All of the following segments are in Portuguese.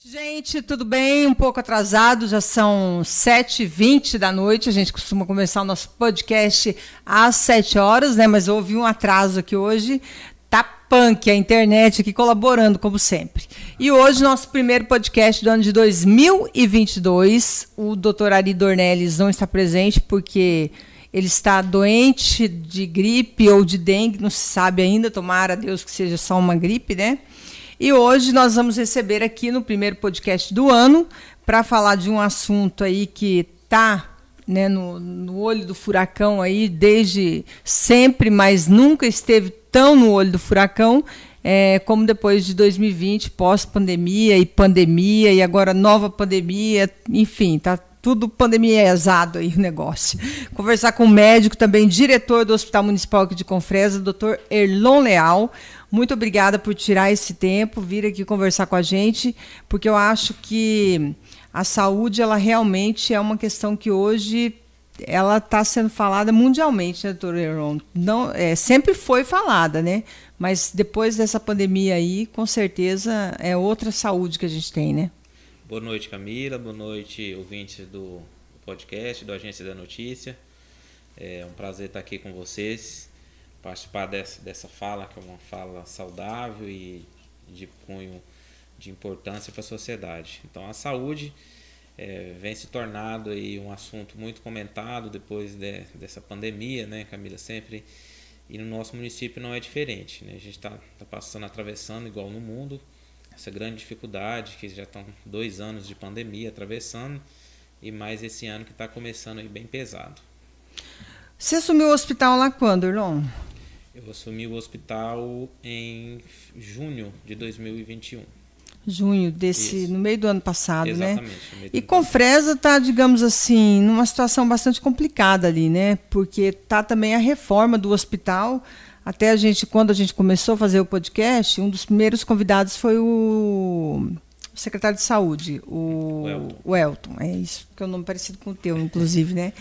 Gente, tudo bem? Um pouco atrasado, já são 7h20 da noite. A gente costuma começar o nosso podcast às 7 horas, né? Mas houve um atraso aqui hoje. Tá punk a internet aqui colaborando, como sempre. E hoje, nosso primeiro podcast do ano de 2022. O doutor Ari Dornelles não está presente porque ele está doente de gripe ou de dengue, não se sabe ainda. Tomara a Deus que seja só uma gripe, né? E hoje nós vamos receber aqui no primeiro podcast do ano para falar de um assunto aí que está né, no, no, olho do furacão aí desde sempre, mas nunca esteve tão no olho do furacão é, como depois de 2020, pós-pandemia e pandemia e agora nova pandemia, enfim, tá tudo pandemiazado aí o negócio. Conversar com o médico também, diretor do Hospital Municipal aqui de Confresa, doutor Erlon Leal. Muito obrigada por tirar esse tempo, vir aqui conversar com a gente, porque eu acho que a saúde, ela realmente é uma questão que hoje ela está sendo falada mundialmente, né, doutor Heron? Não, é, sempre foi falada, né? Mas depois dessa pandemia aí, com certeza é outra saúde que a gente tem, né? Boa noite, Camila. Boa noite, ouvintes do podcast, do Agência da Notícia. É um prazer estar aqui com vocês participar dessa, dessa fala, que é uma fala saudável e de cunho de importância para a sociedade. Então, a saúde é, vem se tornando aí um assunto muito comentado depois de, dessa pandemia, né, Camila? Sempre. E no nosso município não é diferente. Né? A gente está tá passando, atravessando, igual no mundo, essa grande dificuldade, que já estão dois anos de pandemia atravessando, e mais esse ano que está começando aí bem pesado. Você assumiu o hospital lá quando, Irlon? Eu assumi o hospital em junho de 2021. Junho desse, Isso. no meio do ano passado, né? Exatamente, né? E Confresa está, digamos assim, numa situação bastante complicada ali, né? Porque tá também a reforma do hospital. Até a gente, quando a gente começou a fazer o podcast, um dos primeiros convidados foi o secretário de saúde, o, o Elton. o Elton. É isso, que é um nome parecido com o teu, inclusive, né?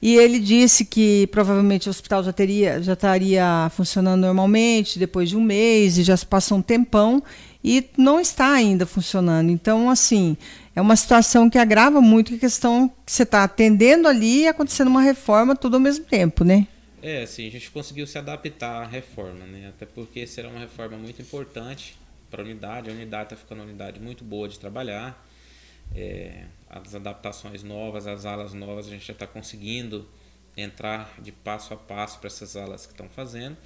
E ele disse que provavelmente o hospital já teria, já estaria funcionando normalmente depois de um mês e já se passou um tempão e não está ainda funcionando. Então, assim, é uma situação que agrava muito a questão que você está atendendo ali e acontecendo uma reforma tudo ao mesmo tempo, né? É, sim, a gente conseguiu se adaptar à reforma, né? Até porque será uma reforma muito importante para a unidade. A unidade está ficando uma unidade muito boa de trabalhar. É, as adaptações novas, as alas novas, a gente já está conseguindo entrar de passo a passo para essas alas que estão fazendo.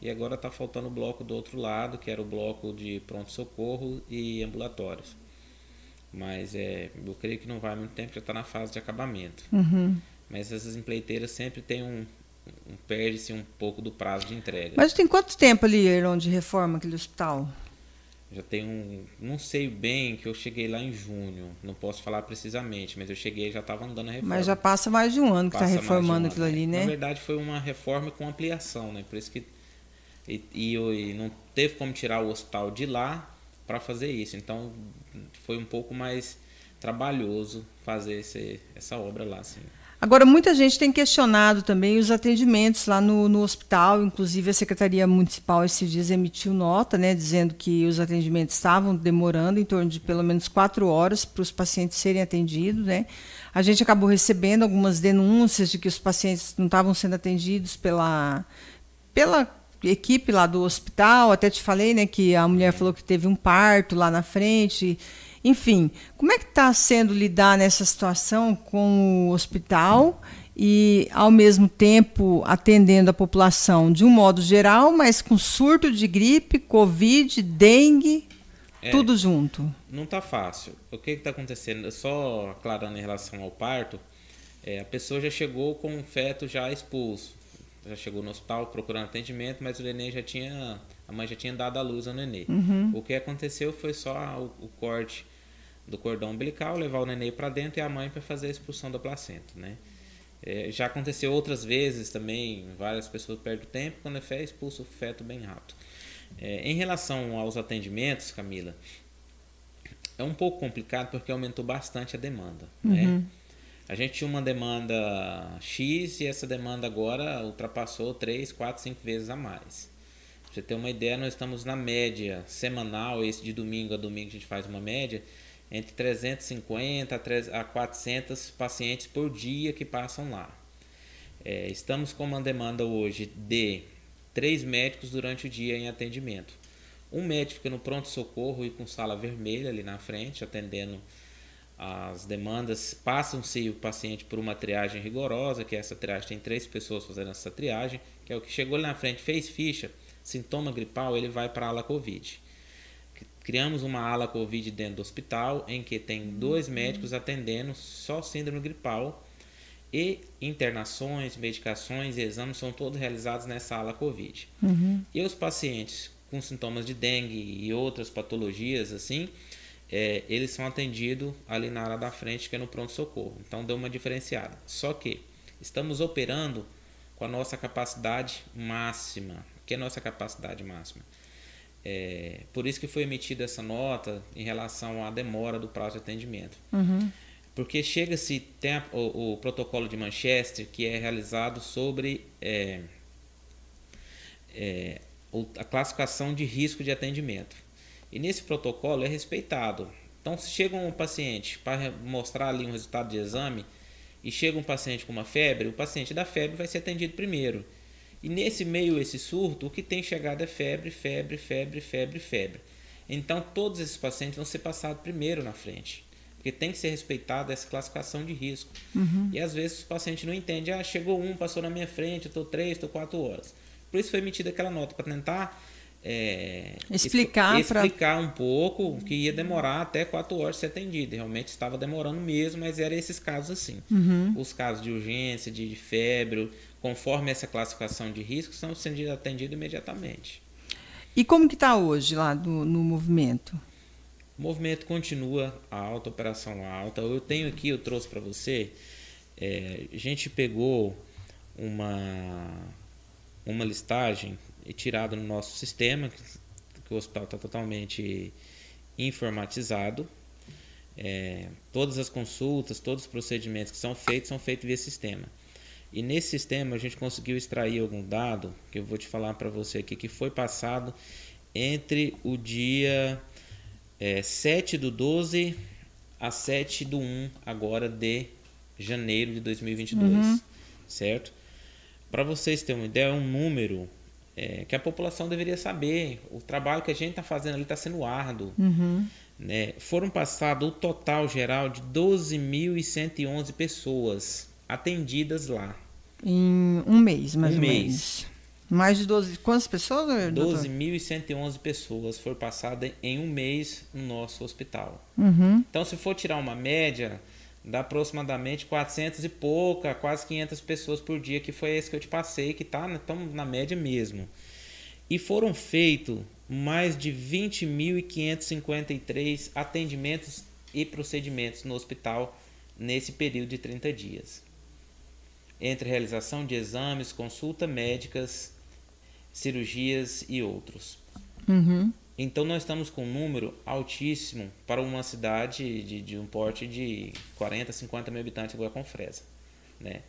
E agora está faltando o bloco do outro lado, que era o bloco de pronto-socorro e ambulatórios. Mas é, eu creio que não vai muito tempo, já está na fase de acabamento. Uhum. Mas essas empreiteiras sempre têm um, um perde-se um pouco do prazo de entrega. Mas tem quanto tempo ali, Erlon, de reforma aquele hospital? Já tem um. Não sei bem que eu cheguei lá em junho. Não posso falar precisamente, mas eu cheguei e já estava andando a reforma. Mas já passa mais de um ano que está reformando um ano, aquilo ali, né? Na verdade, foi uma reforma com ampliação, né? Por isso que. E, e, e não teve como tirar o hospital de lá para fazer isso. Então foi um pouco mais trabalhoso fazer esse, essa obra lá, assim. Agora, muita gente tem questionado também os atendimentos lá no, no hospital, inclusive a Secretaria Municipal esses dias emitiu nota, né, dizendo que os atendimentos estavam demorando em torno de pelo menos quatro horas para os pacientes serem atendidos. Né. A gente acabou recebendo algumas denúncias de que os pacientes não estavam sendo atendidos pela, pela equipe lá do hospital. Até te falei né, que a mulher falou que teve um parto lá na frente enfim, como é que está sendo lidar nessa situação com o hospital e, ao mesmo tempo, atendendo a população de um modo geral, mas com surto de gripe, covid, dengue, é, tudo junto? Não está fácil. O que está acontecendo? Só aclarando em relação ao parto, é, a pessoa já chegou com um feto já expulso. Já chegou no hospital procurando atendimento, mas o neném já tinha. A mãe já tinha dado a luz ao neném. Uhum. O que aconteceu foi só o, o corte do cordão umbilical, levar o neném para dentro e a mãe para fazer a expulsão da placenta, né? É, já aconteceu outras vezes também, várias pessoas perdem tempo, quando é fé, expulsa o feto bem rápido. É, em relação aos atendimentos, Camila, é um pouco complicado porque aumentou bastante a demanda, né? uhum. né? A gente tinha uma demanda X e essa demanda agora ultrapassou 3, 4, 5 vezes a mais. Você ter uma ideia, nós estamos na média semanal, esse de domingo a domingo a gente faz uma média, entre 350 a 400 pacientes por dia que passam lá. É, estamos com uma demanda hoje de três médicos durante o dia em atendimento. Um médico fica no pronto-socorro e com sala vermelha ali na frente, atendendo as demandas. Passam-se o paciente por uma triagem rigorosa, que essa triagem tem três pessoas fazendo essa triagem, que é o que chegou ali na frente, fez ficha, sintoma gripal, ele vai para a ala Covid. Criamos uma ala Covid dentro do hospital, em que tem dois médicos atendendo só síndrome gripal e internações, medicações e exames são todos realizados nessa ala Covid. Uhum. E os pacientes com sintomas de dengue e outras patologias assim, é, eles são atendidos ali na área da frente, que é no pronto-socorro. Então deu uma diferenciada. Só que estamos operando com a nossa capacidade máxima. Que é a nossa capacidade máxima? É, por isso que foi emitida essa nota em relação à demora do prazo de atendimento. Uhum. Porque chega-se, o, o, protocolo de Manchester, que é realizado sobre é, é, a classificação de risco de atendimento. E nesse protocolo é respeitado. Então, se chega um paciente para mostrar ali um resultado de exame e chega um paciente com uma febre, o paciente da febre vai ser atendido primeiro. E nesse meio, esse surto, o que tem chegado é febre, febre, febre, febre, febre. Então, todos esses pacientes vão ser passados primeiro na frente. Porque tem que ser respeitada essa classificação de risco. Uhum. E às vezes o paciente não entende. Ah, chegou um, passou na minha frente, eu estou três, estou quatro horas. Por isso foi emitida aquela nota, para tentar é, explicar, explicar pra... um pouco que ia demorar até quatro horas de ser atendido. Realmente estava demorando mesmo, mas eram esses casos assim. Uhum. Os casos de urgência, de, de febre, conforme essa classificação de risco, são sendo atendidos imediatamente. E como que está hoje lá do, no movimento? O movimento continua alta, operação alta. Eu tenho aqui, eu trouxe para você, é, a gente pegou uma, uma listagem tirada no nosso sistema, que, que o hospital está totalmente informatizado. É, todas as consultas, todos os procedimentos que são feitos, são feitos via sistema. E nesse sistema a gente conseguiu extrair algum dado, que eu vou te falar para você aqui, que foi passado entre o dia é, 7 do 12 a 7 do 1 agora de janeiro de 2022, uhum. certo? Para vocês terem uma ideia, é um número é, que a população deveria saber. O trabalho que a gente está fazendo ali está sendo árduo. Uhum. Né? Foram passados o total geral de 12.111 pessoas atendidas lá. Em um mês, mais um ou mês. menos. Mais de 12. Quantas pessoas? 12.111 pessoas foram passadas em um mês no nosso hospital. Uhum. Então, se for tirar uma média, dá aproximadamente 400 e pouca, quase 500 pessoas por dia, que foi esse que eu te passei, que está na média mesmo. E foram feitos mais de 20.553 atendimentos e procedimentos no hospital nesse período de 30 dias. Entre realização de exames, consulta médicas, cirurgias e outros. Uhum. Então nós estamos com um número altíssimo para uma cidade de, de um porte de 40, 50 mil habitantes igual a Confresa. Né?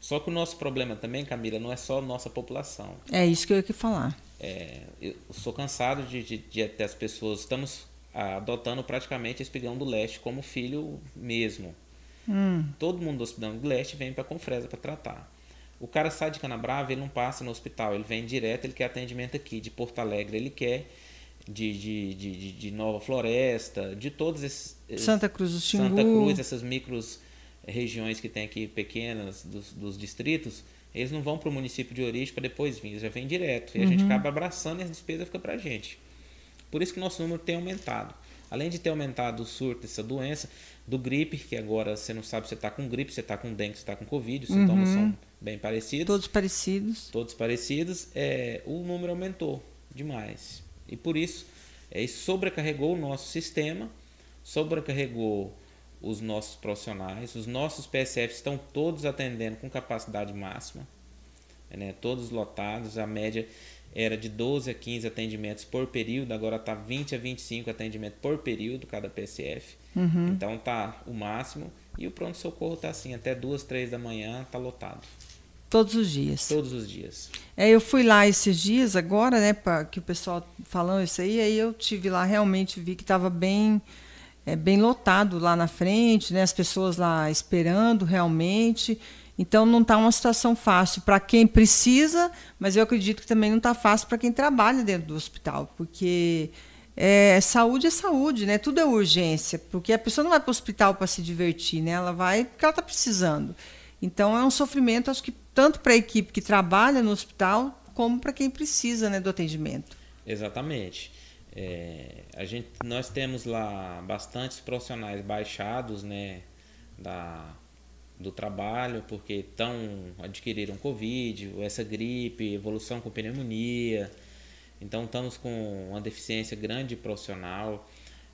Só que o nosso problema também, Camila, não é só a nossa população. É isso que eu ia que falar. É, eu sou cansado de, de, de, de as pessoas. Estamos adotando praticamente Espigão do Leste como filho mesmo. Hum. Todo mundo do Hospital do Leste vem para Confresa para tratar. O cara sai de Canabrava, ele não passa no hospital, ele vem direto, ele quer atendimento aqui. De Porto Alegre, ele quer. De, de, de, de Nova Floresta, de todos esses. Santa Cruz do Xingu. Santa Cruz, essas micros regiões que tem aqui pequenas dos, dos distritos, eles não vão para o município de origem para depois vir, eles já vêm direto. E uhum. a gente uhum. acaba abraçando e as despesas ficam para a gente. Por isso que nosso número tem aumentado. Além de ter aumentado o surto dessa doença, do gripe, que agora você não sabe se você está com gripe, se está com dengue, se está com covid, os sintomas uhum. são bem parecidos. Todos parecidos. Todos parecidos. É, o número aumentou demais. E por isso, é, sobrecarregou o nosso sistema, sobrecarregou os nossos profissionais. Os nossos PSFs estão todos atendendo com capacidade máxima, né? todos lotados. A média era de 12 a 15 atendimentos por período, agora está 20 a 25 atendimentos por período, cada PSF. Uhum. Então tá o máximo. E o pronto-socorro está assim, até duas, três da manhã está lotado. Todos os dias. Todos os dias. É, eu fui lá esses dias agora, né, para que o pessoal falando isso aí, aí eu tive lá realmente vi que estava bem é bem lotado lá na frente, né? As pessoas lá esperando realmente. Então não está uma situação fácil para quem precisa, mas eu acredito que também não está fácil para quem trabalha dentro do hospital, porque é, saúde é saúde, né? Tudo é urgência, porque a pessoa não vai para o hospital para se divertir, né? Ela vai porque ela está precisando. Então é um sofrimento, acho que tanto para a equipe que trabalha no hospital, como para quem precisa né, do atendimento. Exatamente. É, a gente, nós temos lá bastantes profissionais baixados né, da, do trabalho, porque estão adquiriram Covid, essa gripe, evolução com pneumonia. Então estamos com uma deficiência grande de profissional,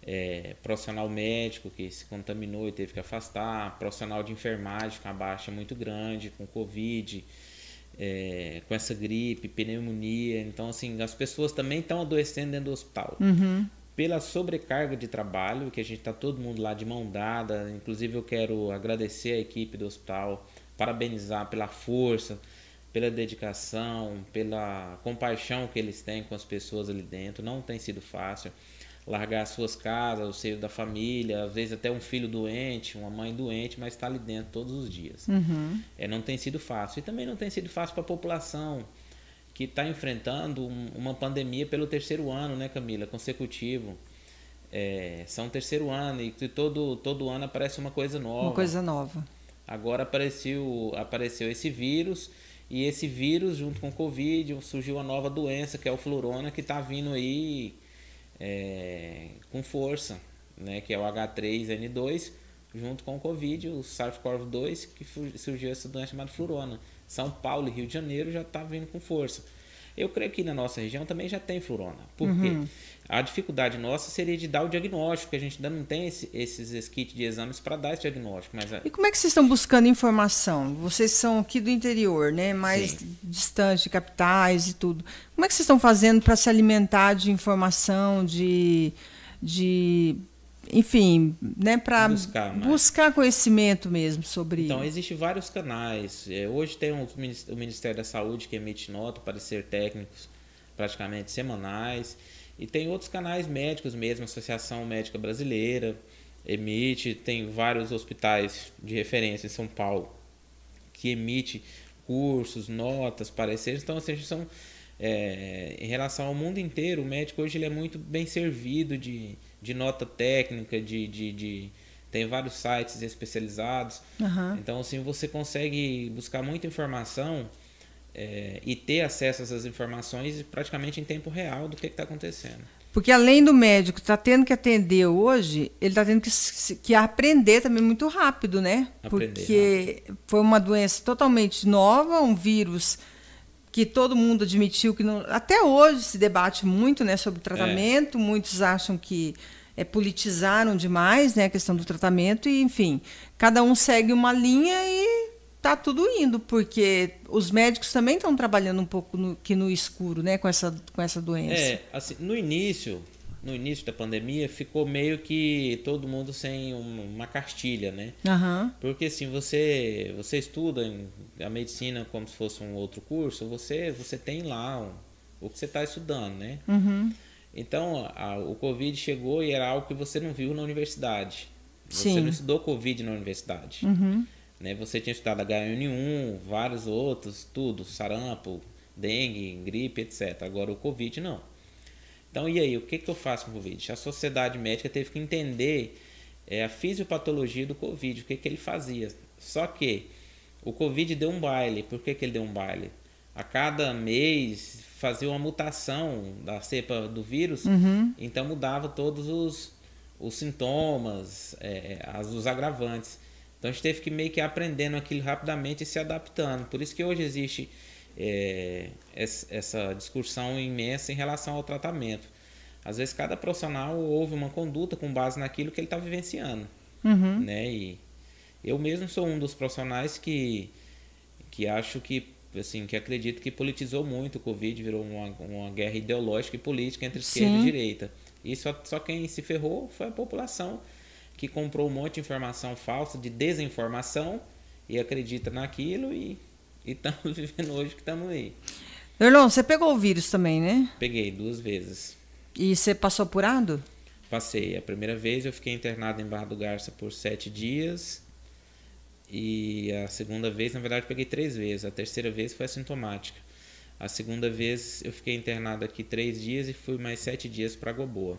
é, profissional médico que se contaminou e teve que afastar, profissional de enfermagem com a baixa muito grande, com Covid, é, com essa gripe, pneumonia. Então, assim, as pessoas também estão adoecendo dentro do hospital. Uhum. Pela sobrecarga de trabalho, que a gente está todo mundo lá de mão dada. Inclusive, eu quero agradecer a equipe do hospital, parabenizar pela força, pela dedicação, pela compaixão que eles têm com as pessoas ali dentro. Não tem sido fácil largar as suas casas, o seio da família, às vezes até um filho doente, uma mãe doente, mas está ali dentro todos os dias. Uhum. É, não tem sido fácil. E também não tem sido fácil para a população que está enfrentando um, uma pandemia pelo terceiro ano, né, Camila, consecutivo. É, são terceiro ano e todo, todo ano aparece uma coisa nova. Uma coisa nova. Agora apareceu, apareceu esse vírus e esse vírus, junto com o Covid, surgiu uma nova doença, que é o florona, que está vindo aí é, com força, né? que é o H3N2, junto com o Covid, o SARS-CoV-2, que surgiu essa doença chamada florona. São Paulo e Rio de Janeiro já está vindo com força. Eu creio que na nossa região também já tem florona. Por quê? Uhum. A dificuldade nossa seria de dar o diagnóstico, que a gente ainda não tem esse, esses kits de exames para dar esse diagnóstico. Mas... E como é que vocês estão buscando informação? Vocês são aqui do interior, né? mais Sim. distante de capitais e tudo. Como é que vocês estão fazendo para se alimentar de informação, de, de enfim, né, para buscar, buscar, conhecimento mesmo sobre. Então, existem vários canais. É, hoje tem o Ministério da Saúde que emite nota para ser técnicos praticamente semanais. E tem outros canais médicos mesmo, Associação Médica Brasileira emite, tem vários hospitais de referência em São Paulo que emite cursos, notas, pareceres. Então, assim, são é, em relação ao mundo inteiro, o médico hoje ele é muito bem servido de, de nota técnica, de, de, de tem vários sites especializados. Uhum. Então, assim, você consegue buscar muita informação é, e ter acesso a essas informações praticamente em tempo real do que está acontecendo. Porque além do médico estar tá tendo que atender hoje, ele está tendo que, que, aprender também muito rápido, né? Aprender Porque rápido. foi uma doença totalmente nova, um vírus que todo mundo admitiu que não, até hoje se debate muito, né, sobre o tratamento. É. Muitos acham que é, politizaram demais, né, a questão do tratamento e, enfim, cada um segue uma linha e tá tudo indo, porque os médicos também estão trabalhando um pouco no, que no escuro, né, com essa, com essa doença. É, assim, no início, no início da pandemia, ficou meio que todo mundo sem uma cartilha, né? Uhum. Porque assim, você, você estuda a medicina como se fosse um outro curso, você, você tem lá um, o que você está estudando, né? Uhum. Então, a, o Covid chegou e era algo que você não viu na universidade. Você Sim. não estudou Covid na universidade. Uhum. Né? Você tinha estudado H1N1, vários outros, tudo, sarampo, dengue, gripe, etc. Agora o Covid não. Então, e aí, o que, que eu faço com o Covid? A sociedade médica teve que entender é, a fisiopatologia do Covid, o que, que ele fazia. Só que o Covid deu um baile. Por que, que ele deu um baile? A cada mês fazia uma mutação da cepa do vírus, uhum. então mudava todos os, os sintomas, é, as, os agravantes. Então a gente teve que meio que aprendendo aquilo rapidamente e se adaptando. Por isso que hoje existe é, essa discussão imensa em relação ao tratamento. Às vezes cada profissional ouve uma conduta com base naquilo que ele está vivenciando. Uhum. Né? E eu mesmo sou um dos profissionais que, que acho que assim que acredito que politizou muito o Covid, virou uma, uma guerra ideológica e política entre esquerda Sim. e direita. E só, só quem se ferrou foi a população que comprou um monte de informação falsa, de desinformação, e acredita naquilo e estamos vivendo hoje que estamos aí. Erlon, você pegou o vírus também, né? Peguei duas vezes. E você passou apurado? Passei. A primeira vez eu fiquei internado em Barra do Garça por sete dias. E a segunda vez, na verdade, peguei três vezes. A terceira vez foi assintomática. A segunda vez eu fiquei internado aqui três dias e fui mais sete dias para Goboa.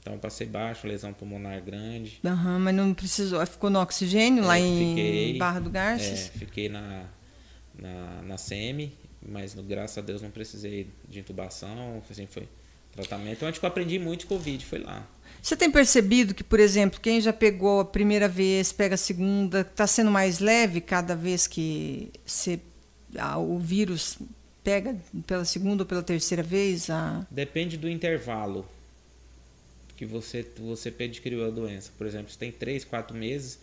Então passei baixo, lesão pulmonar grande. Uhum, mas não precisou. Ficou no oxigênio é, lá em fiquei, Barra do Garças? É, fiquei na, na, na SEMI, mas graças a Deus não precisei de intubação. Assim, foi tratamento. Então, que eu aprendi muito Covid, foi lá. Você tem percebido que, por exemplo, quem já pegou a primeira vez, pega a segunda, está sendo mais leve cada vez que você, ah, o vírus pega pela segunda ou pela terceira vez? A... Depende do intervalo que você, você adquiriu a doença. Por exemplo, se tem três, quatro meses,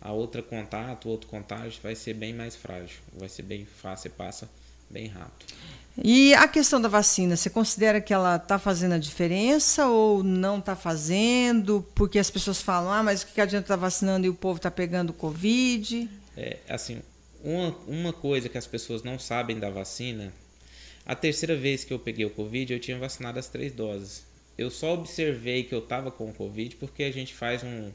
a outra contato, outro contágio vai ser bem mais frágil, vai ser bem fácil, passa bem rápido. E a questão da vacina, você considera que ela está fazendo a diferença ou não está fazendo? Porque as pessoas falam, ah, mas o que adianta estar tá vacinando e o povo está pegando Covid? É, assim, uma, uma coisa que as pessoas não sabem da vacina, a terceira vez que eu peguei o Covid, eu tinha vacinado as três doses. Eu só observei que eu estava com o Covid porque a gente faz um,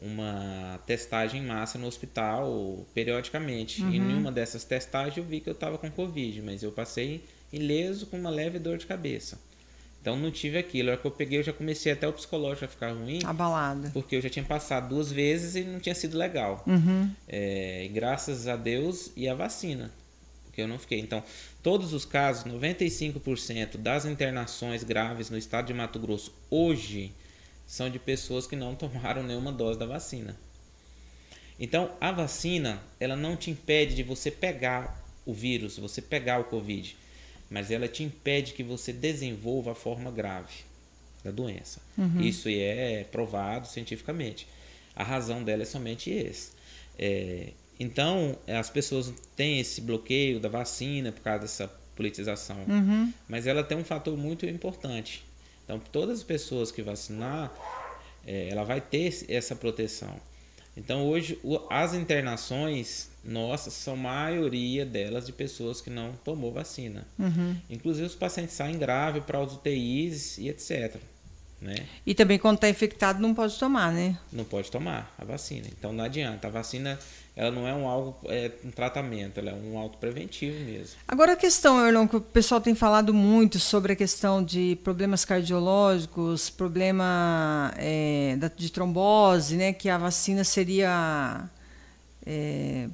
uma testagem em massa no hospital periodicamente. Uhum. E em uma dessas testagens eu vi que eu estava com Covid, mas eu passei ileso com uma leve dor de cabeça. Então não tive aquilo. A hora que eu peguei, eu já comecei até o psicológico a ficar ruim. Abalado. Porque eu já tinha passado duas vezes e não tinha sido legal. Uhum. É, graças a Deus e a vacina. Que eu não fiquei. Então, todos os casos, 95% das internações graves no estado de Mato Grosso hoje são de pessoas que não tomaram nenhuma dose da vacina. Então, a vacina, ela não te impede de você pegar o vírus, você pegar o Covid, mas ela te impede que você desenvolva a forma grave da doença. Uhum. Isso é provado cientificamente. A razão dela é somente esse. É, então, as pessoas têm esse bloqueio da vacina por causa dessa politização, uhum. mas ela tem um fator muito importante então, todas as pessoas que vacinar, é, ela vai ter essa proteção. Então, hoje, o, as internações nossas são maioria delas de pessoas que não tomou vacina. Uhum. Inclusive, os pacientes saem grave para os UTIs e etc. Né? E também quando está infectado não pode tomar, né? Não pode tomar a vacina. Então não adianta. A vacina ela não é um algo é um tratamento, ela é um auto preventivo mesmo. Agora a questão, Erlon, que o pessoal tem falado muito sobre a questão de problemas cardiológicos, problema é, de trombose, né? Que a vacina seria é,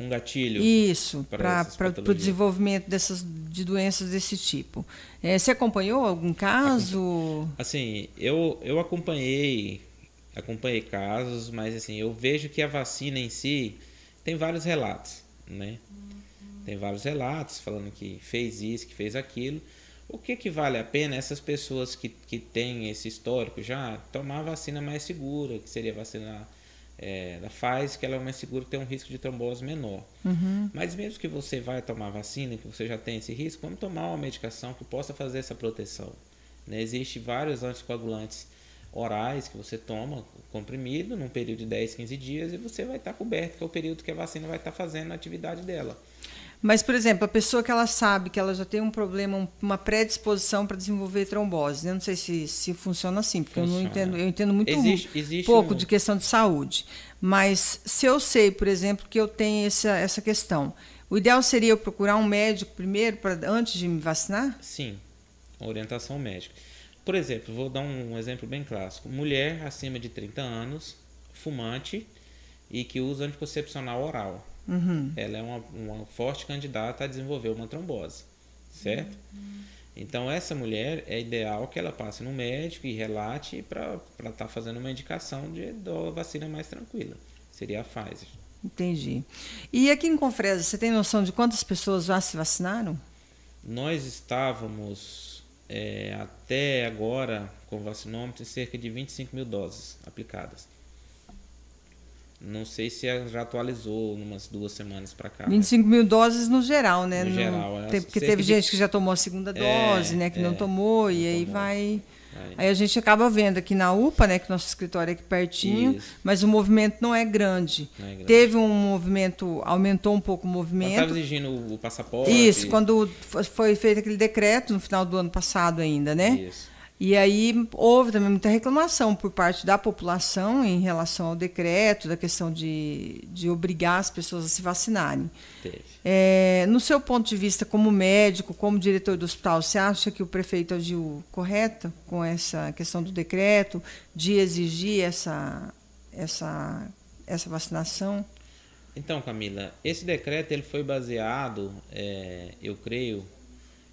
um gatilho. Isso, para o desenvolvimento dessas, de doenças desse tipo. É, você acompanhou algum caso? Assim, eu, eu acompanhei acompanhei casos, mas assim, eu vejo que a vacina em si tem vários relatos, né? Tem vários relatos falando que fez isso, que fez aquilo. O que, que vale a pena essas pessoas que, que têm esse histórico já tomar a vacina mais segura, que seria a vacina é, da Pfizer, que ela é mais segura, tem um risco de trombose menor. Uhum. Mas mesmo que você vai tomar vacina, que você já tem esse risco, vamos tomar uma medicação que possa fazer essa proteção. Né? Existem vários anticoagulantes orais que você toma comprimido num período de 10, 15 dias e você vai estar coberto, que é o período que a vacina vai estar fazendo a atividade dela. Mas, por exemplo, a pessoa que ela sabe que ela já tem um problema, uma predisposição para desenvolver trombose, eu não sei se, se funciona assim, porque funciona. eu não entendo, eu entendo muito existe, existe pouco um... de questão de saúde. Mas se eu sei, por exemplo, que eu tenho essa, essa questão, o ideal seria eu procurar um médico primeiro, pra, antes de me vacinar? Sim, orientação médica. Por exemplo, vou dar um exemplo bem clássico. Mulher acima de 30 anos, fumante e que usa anticoncepcional oral. Uhum. Ela é uma, uma, forte candidata a desenvolver uma trombose, certo? Uhum. Então, essa mulher é ideal que ela passe no médico e relate para estar tá fazendo uma indicação de, de vacina mais tranquila. Seria a Pfizer. Entendi. E aqui em Confresa, você tem noção de quantas pessoas já se vacinaram? Nós estávamos é, até agora, com o vacinômetro, cerca de 25 mil doses aplicadas. Não sei se já atualizou umas duas semanas para cá. 25 mil doses no geral, né? No, no geral. É, porque teve de... gente que já tomou a segunda é, dose, é, né? Que é, não tomou, não e aí tomou. vai... Aí a gente acaba vendo aqui na UPA, né, que nosso escritório é aqui pertinho, Isso. mas o movimento não é, grande. não é grande. Teve um movimento, aumentou um pouco o movimento. Estava exigindo o passaporte. Isso, quando foi feito aquele decreto no final do ano passado ainda, né? Isso. E aí houve também muita reclamação por parte da população em relação ao decreto, da questão de, de obrigar as pessoas a se vacinarem. É, no seu ponto de vista, como médico, como diretor do hospital, você acha que o prefeito agiu correto com essa questão do decreto, de exigir essa, essa, essa vacinação? Então, Camila, esse decreto ele foi baseado, é, eu creio,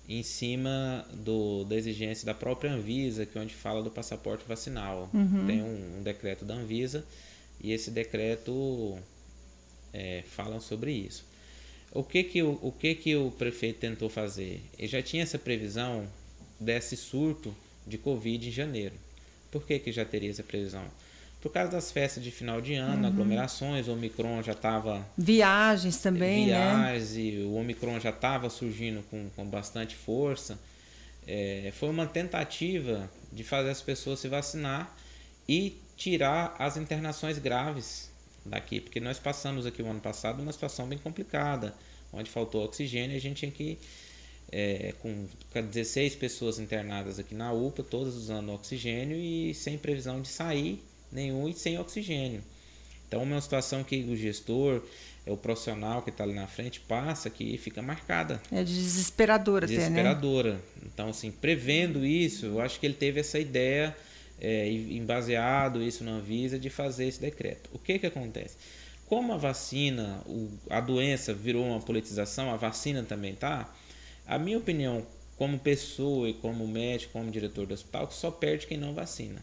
em cima do, da exigência da própria Anvisa, que é onde fala do passaporte vacinal. Uhum. Tem um, um, decreto da Anvisa e esse decreto é, fala sobre isso. O que que o, o que que o prefeito tentou fazer? Ele já tinha essa previsão desse surto de Covid em janeiro. Por que que já teria essa previsão? Por causa das festas de final de ano, uhum. aglomerações, o Omicron já estava. Viagens também, né? viagens, né? e o Omicron já estava surgindo com, com bastante força. É, foi uma tentativa de fazer as pessoas se vacinar e tirar as internações graves daqui, porque nós passamos aqui o ano passado uma situação bem complicada, onde faltou oxigênio e a gente tinha que. É, com 16 pessoas internadas aqui na UPA, todas usando oxigênio e sem previsão de sair nenhum e sem oxigênio. Então, é uma situação que o gestor, é o profissional que está ali na frente, passa que fica marcada. É desesperadora, Desesperadora. Até, né? Então, assim, prevendo isso, eu acho que ele teve essa ideia, é, embaseado isso na Anvisa, de fazer esse decreto. O que que acontece? Como a vacina, o, a doença virou uma politização, a vacina também tá, a minha opinião, como pessoa e como médico, como diretor do hospital, só perde quem não vacina.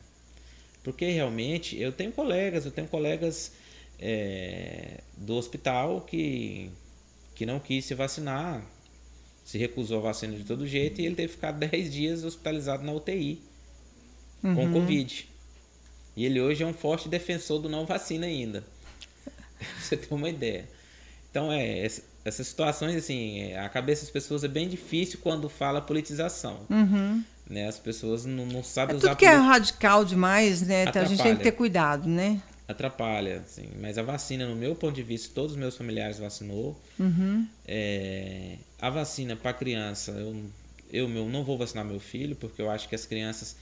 Porque realmente eu tenho colegas, eu tenho colegas é, do hospital que, que não quis se vacinar, se recusou a vacina de todo jeito e ele teve que ficar 10 dias hospitalizado na UTI uhum. com Covid. E ele hoje é um forte defensor do não vacina ainda. Você tem uma ideia. Então, é, essas situações, assim, é, a cabeça das pessoas é bem difícil quando fala politização. Uhum. Né? As pessoas não, não sabem é usar... Tudo que é radical demais, né? Então, a gente tem que ter cuidado, né? Atrapalha, assim. Mas a vacina, no meu ponto de vista, todos os meus familiares vacinou. Uhum. É, a vacina para criança, eu, eu meu, não vou vacinar meu filho, porque eu acho que as crianças,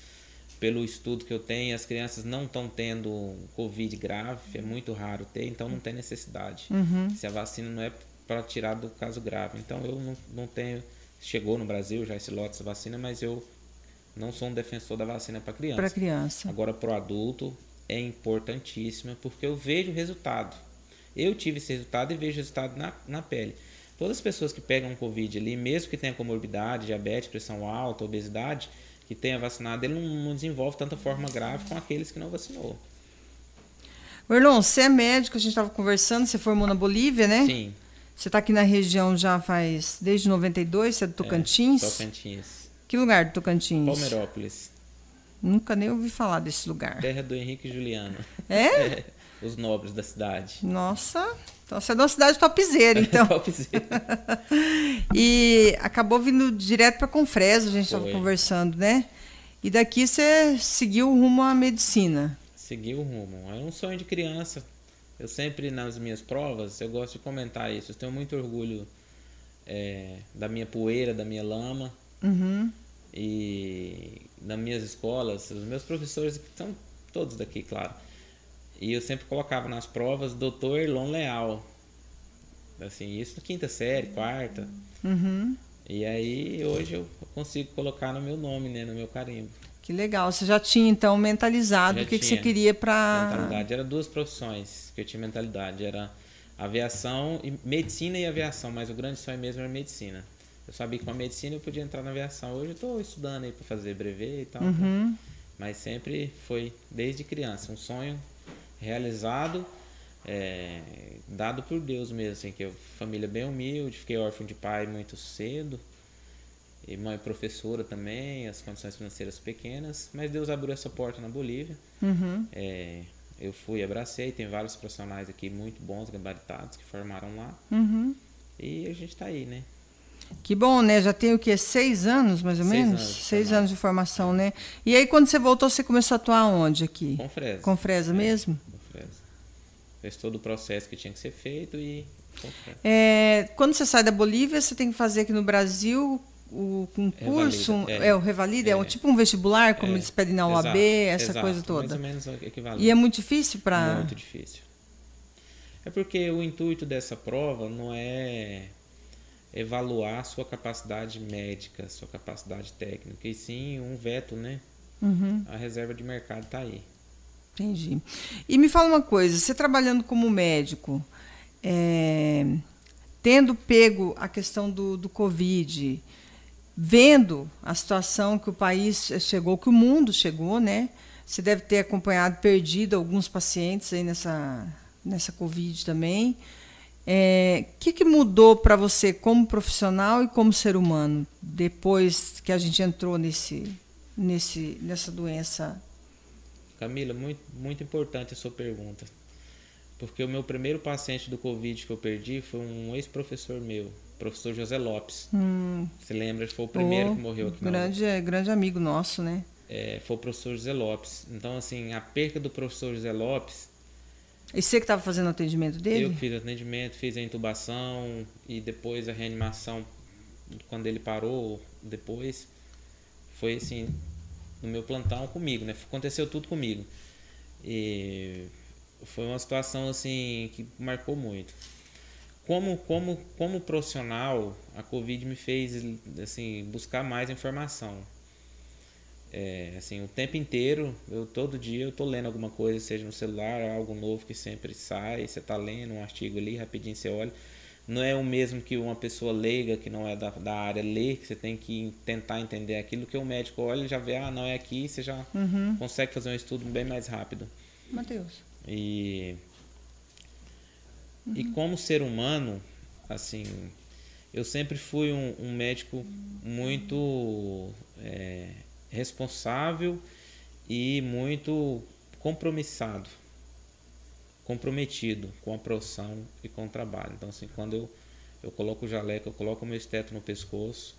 pelo estudo que eu tenho, as crianças não estão tendo Covid grave, é muito raro ter, então não tem necessidade. Uhum. Se a vacina não é para tirar do caso grave. Então eu não, não tenho. Chegou no Brasil já esse lote dessa vacina, mas eu não sou um defensor da vacina para criança. Para criança. Agora, para o adulto, é importantíssima porque eu vejo o resultado. Eu tive esse resultado e vejo o resultado na, na pele. Todas as pessoas que pegam Covid ali, mesmo que tenha comorbidade, diabetes, pressão alta, obesidade, que tenha vacinado, ele não, não desenvolve tanta forma grave com aqueles que não vacinou. Erlon, você é médico, a gente estava conversando, você formou na Bolívia, né? Sim. Você está aqui na região já faz desde 92, você é do Tocantins? É, Tocantins. Que lugar do Tocantins? Palmeirópolis. Nunca nem ouvi falar desse lugar. Terra do Henrique e Juliano. É? é os nobres da cidade. Nossa, então você é de uma cidade topzeira, então. topzeira. e acabou vindo direto para Confresa, a gente estava conversando, né? E daqui você seguiu o rumo à medicina. Seguiu o rumo. É um sonho de criança. Eu sempre, nas minhas provas, eu gosto de comentar isso. Eu tenho muito orgulho é, da minha poeira, da minha lama. Uhum. E nas minhas escolas, os meus professores são todos daqui, claro. E eu sempre colocava nas provas Doutor Erlon Leal. Assim, isso na quinta série, quarta. Uhum. E aí hoje eu consigo colocar no meu nome, né, no meu carimbo. Que legal. Você já tinha então mentalizado já o que, que você queria para. Mentalidade. Era duas profissões que eu tinha mentalidade. Era aviação e medicina e aviação, mas o grande sonho mesmo era medicina. Eu sabia que com a medicina eu podia entrar na aviação. Hoje eu estou estudando aí para fazer brevet e tal. Uhum. Mas sempre foi, desde criança, um sonho realizado, é, dado por Deus mesmo. Assim, que eu, família bem humilde, fiquei órfão de pai muito cedo. E mãe professora também, as condições financeiras pequenas. Mas Deus abriu essa porta na Bolívia. Uhum. É, eu fui, abracei. Tem vários profissionais aqui muito bons, gabaritados, que formaram lá. Uhum. E a gente está aí, né? Que bom, né? Já tem o quê? Seis anos, mais ou Seis menos? Anos Seis anos de formação, né? E aí, quando você voltou, você começou a atuar onde aqui? Com Fresa. Com Fresa é, mesmo? Com Fresa. Fez todo o processo que tinha que ser feito e é, quando você sai da Bolívia, você tem que fazer aqui no Brasil o concurso, Revalida, é. é, o revalida, é, É. tipo um vestibular, como É, eles pedem na OAB, exato, essa exato, coisa Mais toda. ou menos equivalente. E é muito difícil para. Muito difícil. É porque o intuito dessa prova não é evaluar sua capacidade médica, sua capacidade técnica, e sim um veto, né? Uhum, A reserva de mercado está aí. entendi. E me fala uma coisa, você trabalhando como médico, é, tendo pego a questão do, do Covid, vendo a situação que o país chegou, que o mundo chegou, né? Você deve ter acompanhado, perdido alguns pacientes aí nessa, nessa Covid também. É, O que, que mudou para você como profissional e como ser humano depois que a gente entrou nesse, nesse, nessa doença? Camila, muito, muito importante a sua pergunta. Porque o meu primeiro paciente do Covid que eu perdi foi um ex-professor meu, professor José Lopes. Hum, Você lembra? Foi o primeiro ô, que morreu aqui na grande, grande amigo nosso, né? é, foi o professor José Lopes. Então, assim, a perca do professor José Lopes, E você que estava fazendo o atendimento eu dele? fiz o atendimento, fiz a intubação e depois a reanimação, quando ele parou, depois, foi assim, no meu plantão comigo, né? Aconteceu tudo comigo. E foi uma situação, assim, que marcou muito. Como, como, como profissional, a Covid me fez, assim, buscar mais informação. É, assim, o tempo inteiro, eu todo dia eu tô lendo alguma coisa, seja no celular, algo novo que sempre sai, você tá lendo um artigo ali, rapidinho você olha. Não é o mesmo que uma pessoa leiga, que não é da, da área, lê, que você tem que tentar entender aquilo, que o médico olha e já vê, ah, não é aqui, você já Uhum. consegue fazer um estudo bem mais rápido. Matheus. E, e como ser humano, assim, eu sempre fui um, um médico muito é, responsável e muito compromissado, comprometido com a profissão e com o trabalho. Então, assim, quando eu, eu coloco o jaleco, eu coloco o meu esteto no pescoço,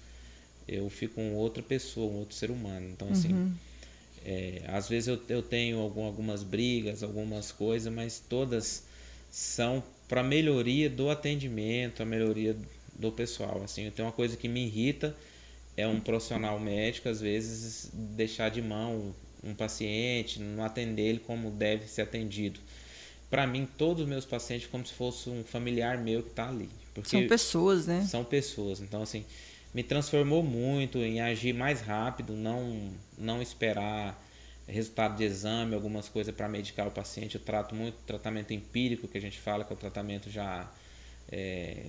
eu fico com outra pessoa, um outro ser humano. Então, assim, é, às vezes eu, eu tenho algum, algumas brigas, algumas coisas, mas todas são para melhoria do atendimento, a melhoria do pessoal. Assim, tem uma coisa que me irrita é um profissional médico às vezes deixar de mão um paciente, não atender ele como deve ser atendido. Para mim, todos os meus pacientes como se fosse um familiar meu que está ali, São pessoas, né? são pessoas. Então, assim, me transformou muito em agir mais rápido, não, não esperar resultado de exame, algumas coisas para medicar o paciente. Eu trato muito tratamento empírico, que a gente fala que é o tratamento já é,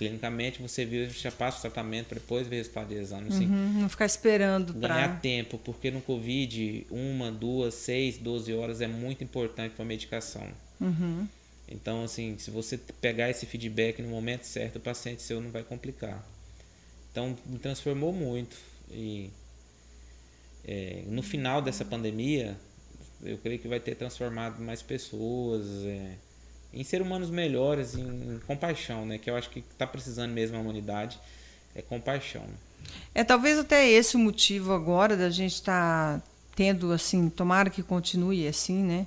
clinicamente, você viu, já passa o tratamento para depois ver resultado de exame. Assim, Uhum, Não ficar esperando Ganhar para. tempo, porque no Covid, uma, duas, seis, 12 horas é muito importante para a medicação. Uhum. Então, assim, se você pegar esse feedback no momento certo, o paciente seu não vai complicar. Então, me transformou muito. E é, no final dessa pandemia, eu creio que vai ter transformado mais pessoas é, em ser humanos melhores, em, em compaixão, né? Que eu acho que está precisando mesmo a humanidade é compaixão. É talvez até esse o motivo agora da gente estar tendo assim, tomara que continue assim, né?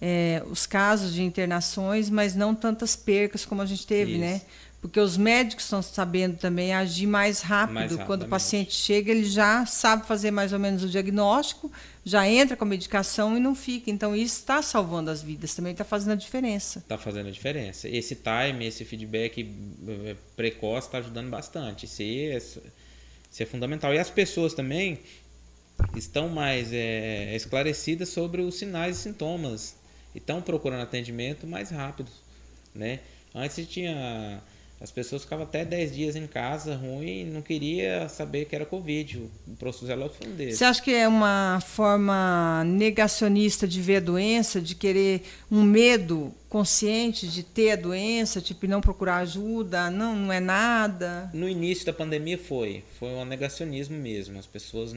É, os casos de internações, mas não tantas percas como a gente teve, Isso. né? Porque os médicos estão sabendo também agir mais rápido. Quando o paciente chega, ele já sabe fazer mais ou menos o diagnóstico, já entra com a medicação e não fica. Então, isso está salvando as vidas, também está fazendo a diferença. Está fazendo a diferença. Esse time, esse feedback eh, precoce está ajudando bastante. Isso, é, isso é fundamental. E as pessoas também estão mais é, esclarecidas sobre os sinais e sintomas. E estão procurando atendimento mais rápido. Né? Antes tinha. As pessoas ficavam até 10 dias em casa, ruim, e não queria saber que era Covid. O professor Zé Lopes foi um deles. Você acha que é uma forma negacionista de ver a doença, de querer um medo consciente de ter a doença, tipo, não procurar ajuda, não, não é nada? No início da pandemia foi. Foi um negacionismo mesmo. As pessoas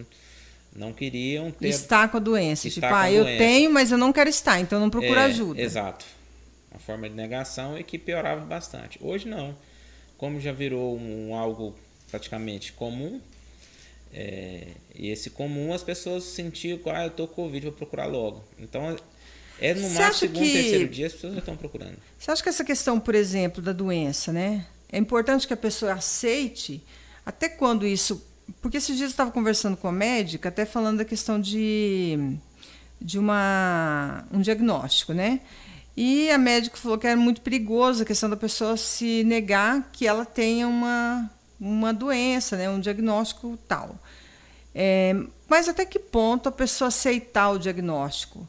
não queriam ter. Estar com a doença. Estar tipo, ah, eu doença. tenho, mas eu não quero estar, então não procura É, ajuda. Exato. Uma forma de negação e que piorava bastante. Hoje não. Como já virou um, algo praticamente comum, é, e esse comum as pessoas sentiam que ah, eu tô com Covid, vou procurar logo. Então é no Você máximo segundo, que- terceiro dia as pessoas já estão procurando. Você acha que essa questão, por exemplo, da doença, né? É importante que a pessoa aceite, até quando isso porque esses dias eu estava conversando com a médica, até falando da questão de, de uma, um diagnóstico, né? E a médica falou que era muito perigoso a questão da pessoa se negar que ela tenha uma, uma doença, né? um diagnóstico tal. É, mas até que ponto a pessoa aceitar o diagnóstico?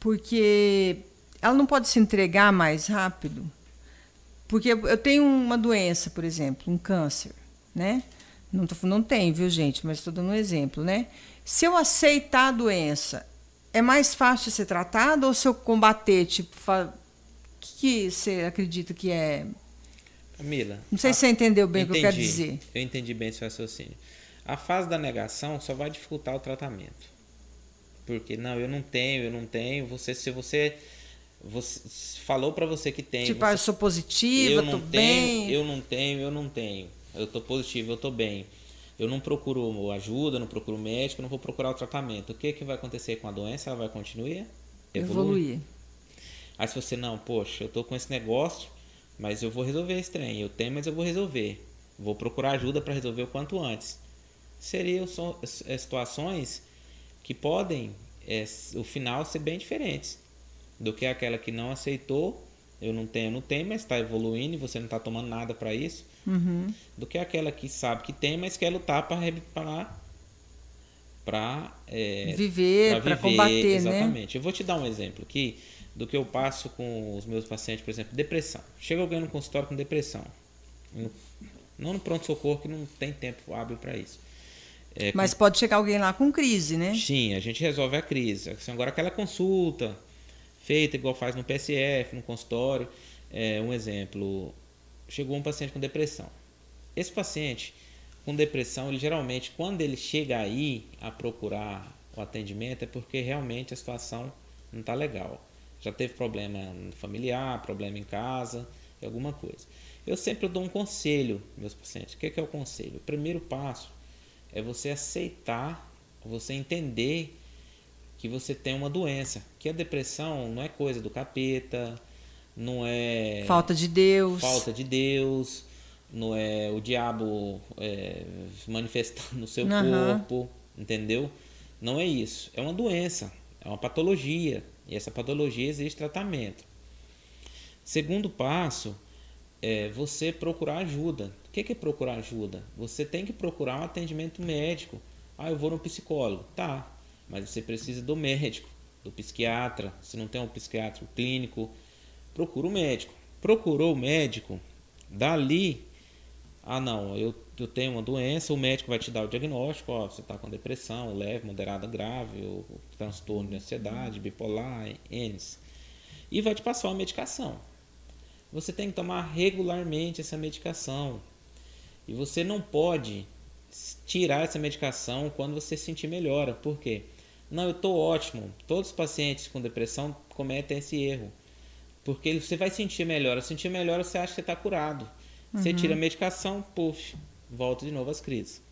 Porque ela não pode se entregar mais rápido. Porque eu tenho uma doença, por exemplo, um câncer, né? Não, tô, não tem, viu, gente? Mas estou dando um exemplo, né? Se eu aceitar a doença, é mais fácil ser tratado ou se eu combater, tipo, o que, que você acredita que é? Camila. Não sei a... se você entendeu bem entendi, o que eu quero dizer. Eu entendi bem seu raciocínio. A fase da negação só vai dificultar o tratamento. Porque não, eu não tenho, eu não tenho. Você, se você, você falou para você que tem, tipo, você, ah, eu sou positiva, eu não tô tenho, bem. Eu não tenho, eu não tenho. Eu tô positivo, eu tô bem. Eu não procuro ajuda, não procuro médico, não vou procurar o tratamento. O que que vai acontecer com a doença? Ela vai continuar? Evoluir. Evoluir. Aí se você não, poxa, eu tô com esse negócio, mas eu vou resolver esse trem. Eu tenho, mas eu vou resolver. Vou procurar ajuda para resolver o quanto antes. Seriam é, situações que podem, é, o final, ser bem diferentes do que aquela que não aceitou. Eu não tenho, não tenho, mas está evoluindo e você não está tomando nada para isso. Uhum. Do que aquela que sabe que tem, mas quer lutar para para é, viver, para combater, né? exatamente. Né? Eu vou te dar um exemplo aqui do que eu passo com os meus pacientes, por exemplo, depressão. Chega alguém no consultório com depressão, não no pronto socorro que não tem tempo hábil para isso. É, Mas com... pode chegar alguém lá com crise, né? Sim, a gente resolve a crise. Assim, agora aquela consulta feita igual faz no PSF, no consultório, é um exemplo. Chegou um paciente com depressão. Esse paciente com depressão, ele geralmente, quando ele chega aí a procurar o atendimento, é porque realmente a situação não está legal. Já teve problema familiar, problema em casa, alguma coisa. Eu sempre dou um conselho meus pacientes. O que é o conselho? O primeiro passo é você aceitar, você entender que você tem uma doença, que a depressão não é coisa do capeta, não é falta de Deus, falta de Deus, não é o diabo é, manifestando no seu uhum. corpo, entendeu? Não é isso, é uma doença, é uma patologia e essa patologia exige tratamento. Segundo passo é você procurar ajuda. O que é procurar ajuda? Você tem que procurar um atendimento médico. Ah, eu vou no psicólogo. Tá, mas você precisa do médico, do psiquiatra. Se não tem um psiquiatra clínico, procura o médico. Procurou o médico, dali, ah não, eu, eu tenho uma doença, o médico vai te dar o diagnóstico, ó, você está com depressão, leve, moderada, grave, ou transtorno de ansiedade, bipolar, ENS. E vai te passar uma medicação. Você tem que tomar regularmente essa medicação. E você não pode tirar essa medicação quando você sentir melhora. Por quê? Não, eu estou ótimo. Todos os pacientes com depressão cometem esse erro. Porque você vai sentir melhor. Sentir melhor, você acha que você está curado. Você uhum. tira a medicação, puf, volta de novo às crises.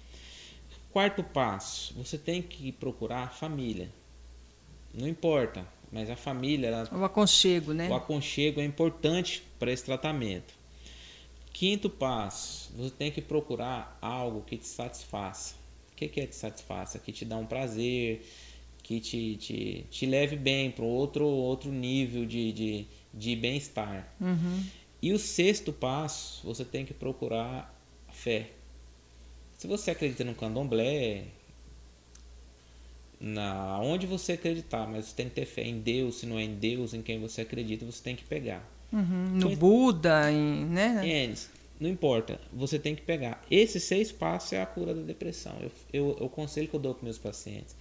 Quarto passo, você tem que procurar a família. Não importa, mas a família. Ela, o aconchego, né? O aconchego é importante para esse tratamento. Quinto passo, você tem que procurar algo que te satisfaça. O que, que é te satisfaça? Que te dá um prazer, que te, te, te leve bem para outro, outro nível de, de, de bem-estar. Uhum. E o sexto passo, você tem que procurar fé. Se você acredita no candomblé, na onde você acreditar, mas você tem que ter fé em Deus, se não é em Deus, em quem você acredita, você tem que pegar. Uhum, no então, Buda, em, né? Eles, não importa, você tem que pegar. Esses seis passos é a cura da depressão. Eu, eu, eu o conselho que eu dou para meus pacientes.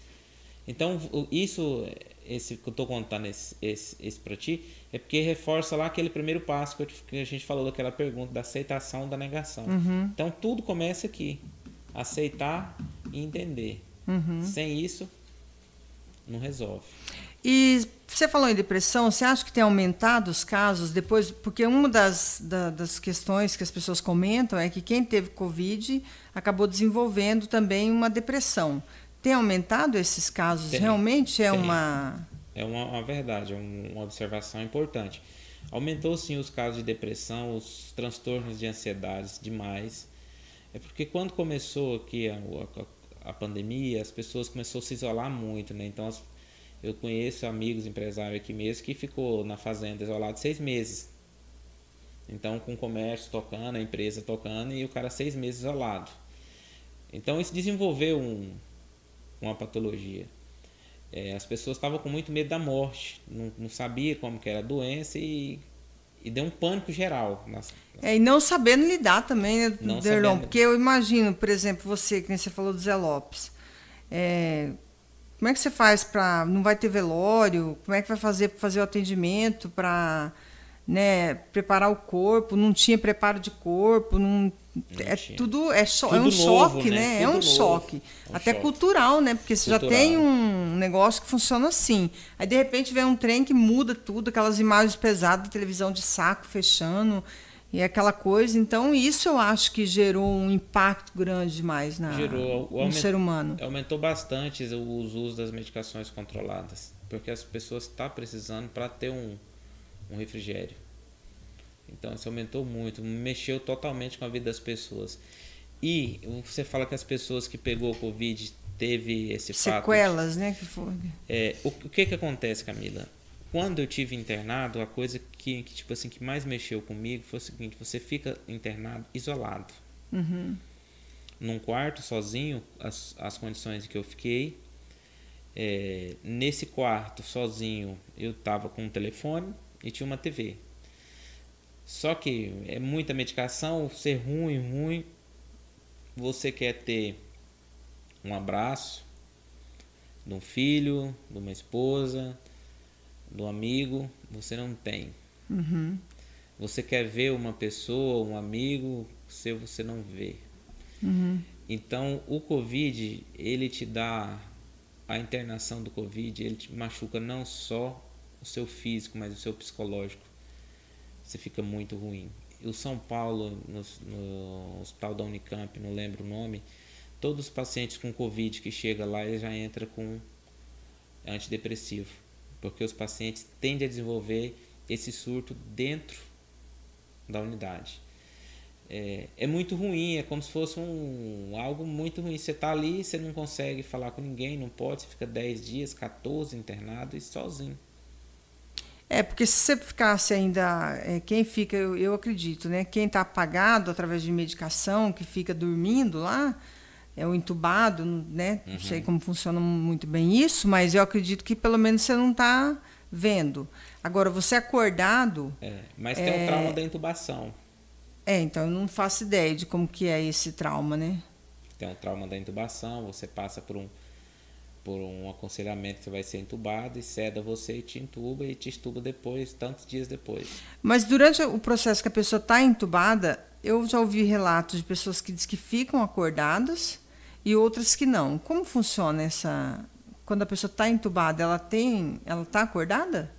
Então, isso, esse que eu estou contando esse, esse, esse para ti, é porque reforça lá aquele primeiro passo que, eu, que, a gente falou daquela pergunta da aceitação da negação. Uhum. Então, tudo começa aqui. Aceitar e entender. Uhum. Sem isso, não resolve. E você falou em depressão, você acha que tem aumentado os casos depois? Porque uma das, da, das questões que as pessoas comentam é que quem teve Covid acabou desenvolvendo também uma depressão. Tem aumentado esses casos? Tem, Realmente é tem. uma. É uma, uma verdade, é uma observação importante. Aumentou sim os casos de depressão, os transtornos de ansiedade demais. É porque quando começou aqui a, a, a pandemia, as pessoas começaram a se isolar muito, né? Então, as, eu conheço amigos empresários aqui mesmo que ficou na fazenda isolado seis meses. Então, com o comércio tocando, a empresa tocando e o cara seis meses isolado. Então, isso desenvolveu um, uma patologia. É, as pessoas estavam com muito medo da morte, não, não sabia como que era a doença e, e deu um pânico geral. Nas, nas... É, e não sabendo lidar também, né, não Derlon? Sabendo. Porque eu imagino, por exemplo, você, que você falou do Zé Lopes. É, como é que você faz para. Não vai ter velório? Como é que vai fazer para fazer o atendimento, para né, preparar o corpo? Não tinha preparo de corpo, não é tudo é, cho tudo é um novo, choque, né? né? É um novo. choque, um até choque. cultural, né? Porque você cultural. já tem um negócio que funciona assim. Aí de repente vem um trem que muda tudo, aquelas imagens pesadas televisão de saco fechando e aquela coisa. Então isso eu acho que gerou um impacto grande demais na gerou, no ser humano. Aumentou bastante os usos das medicações controladas, porque as pessoas estão tá precisando para ter um, um refrigério. Então isso aumentou muito, mexeu totalmente com a vida das pessoas. E você fala que as pessoas que pegou Covid teve esse sequelas, de, né, que foi. É, o, o, que que acontece, Camila? Quando eu tive internado, a coisa que, que tipo assim que mais mexeu comigo foi o seguinte: você fica internado isolado, uhum. num quarto sozinho, as, as condições que eu fiquei. É, nesse quarto sozinho, eu tava com um telefone e tinha uma TV. Só que é muita medicação, ser ruim, ruim. Você quer ter um abraço de um filho, de uma esposa, de um amigo, você não tem. Uhum. Você quer ver uma pessoa, um amigo, se você não vê. Uhum. Então, o Covid, ele te dá a internação do Covid, ele te machuca não só o seu físico, mas o seu psicológico você fica muito ruim. O São Paulo, no, no hospital da Unicamp, não lembro o nome, todos os pacientes com Covid que chega lá, ele já entra com antidepressivo, porque os pacientes tendem a desenvolver esse surto dentro da unidade. É, é, muito ruim, é como se fosse um, algo muito ruim. Você está ali, você não consegue falar com ninguém, não pode, você fica 10 dias, 14 internado e sozinho. É, porque se você ficasse ainda. É, quem fica, eu, eu acredito, né? Quem está apagado através de medicação, que fica dormindo lá, é o entubado, né? Uhum. Não sei como funciona muito bem isso, mas eu acredito que pelo menos você não está vendo. Agora, você acordado. É, mas tem é... o trauma da intubação. É, então eu não faço ideia de como que é esse trauma, né? Tem o trauma da intubação, você passa por um por um aconselhamento que você vai ser entubado e ceda você e te entuba e te estuba depois, tantos dias depois. Mas durante o processo que a pessoa está entubada, eu já ouvi relatos de pessoas que diz que ficam acordadas e outras que não. Como funciona essa quando a pessoa está entubada, ela tem, ela está acordada?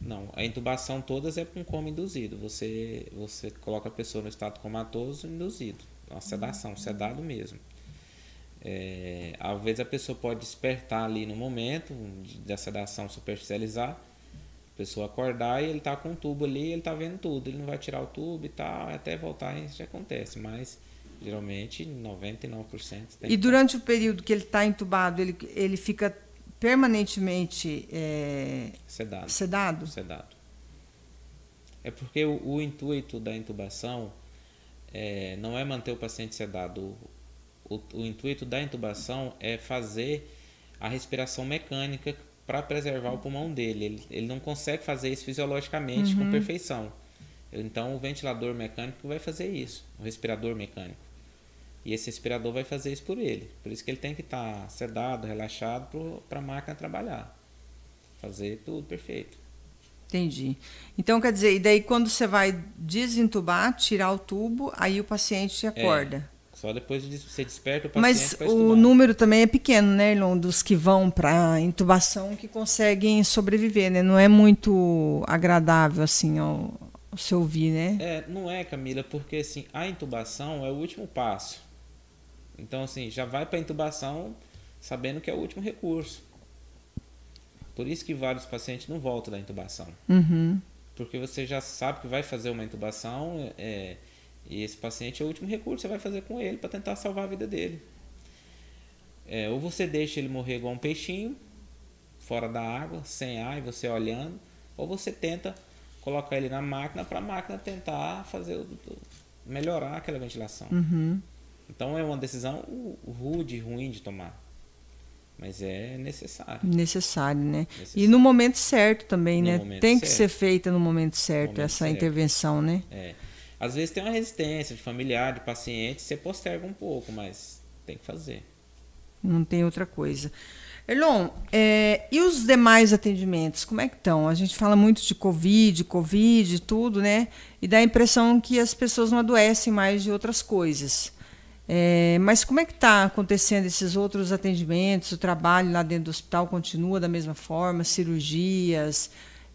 Não, a intubação todas é com coma induzido. Você você coloca a pessoa no estado comatoso induzido, uma sedação, sedado mesmo. É, às vezes a pessoa pode despertar ali no momento da sedação superficializar, a pessoa acordar e ele está com o tubo ali, ele está vendo tudo, ele não vai tirar o tubo e tal, até voltar isso já acontece, mas geralmente 99% tem. E durante o período que ele está entubado, ele, ele fica permanentemente é, sedado. sedado? Sedado. É porque o, o intuito da intubação é, não é manter o paciente sedado o, o intuito da intubação é fazer a respiração mecânica para preservar o pulmão dele. Ele, ele não consegue fazer isso fisiologicamente uhum. com perfeição. Então o ventilador mecânico vai fazer isso, o respirador mecânico. E esse respirador vai fazer isso por ele. Por isso que ele tem que estar tá sedado, relaxado para a máquina trabalhar. Fazer tudo perfeito. Entendi. Então quer dizer, e daí quando você vai desentubar, tirar o tubo, aí o paciente acorda. É. Só depois você desperta o paciente Mas o número também é pequeno, né, Irlon, dos que vão para intubação que conseguem sobreviver, né? Não é muito agradável assim ao, ao se ouvir, né? É, não é, Camila, porque assim, a intubação é o último passo. Então assim, já vai para intubação sabendo que é o último recurso. Por isso que vários pacientes não voltam da intubação. Uhum. Porque você já sabe que vai fazer uma intubação, é, E esse paciente é o último recurso que você vai fazer com ele para tentar salvar a vida dele. É, ou você deixa ele morrer igual um peixinho, fora da água, sem ar, e você olhando, ou você tenta colocar ele na máquina para a máquina tentar fazer melhorar aquela ventilação. Uhum. Então é uma decisão rude, ruim de tomar. Mas é necessário. Necessário, né? Necessário. E no momento certo também, no né? Tem que certo. ser feita no momento certo momento essa certo. intervenção, né? É. Às vezes tem uma resistência de familiar, de paciente, você posterga um pouco, mas tem que fazer. Não tem outra coisa. Erlon, é, e os demais atendimentos, como é que estão? A gente fala muito de Covid, Covid, tudo, né? E dá a impressão que as pessoas não adoecem mais de outras coisas. É, mas como é que está acontecendo esses outros atendimentos? O trabalho lá dentro do hospital continua da mesma forma? Cirurgias?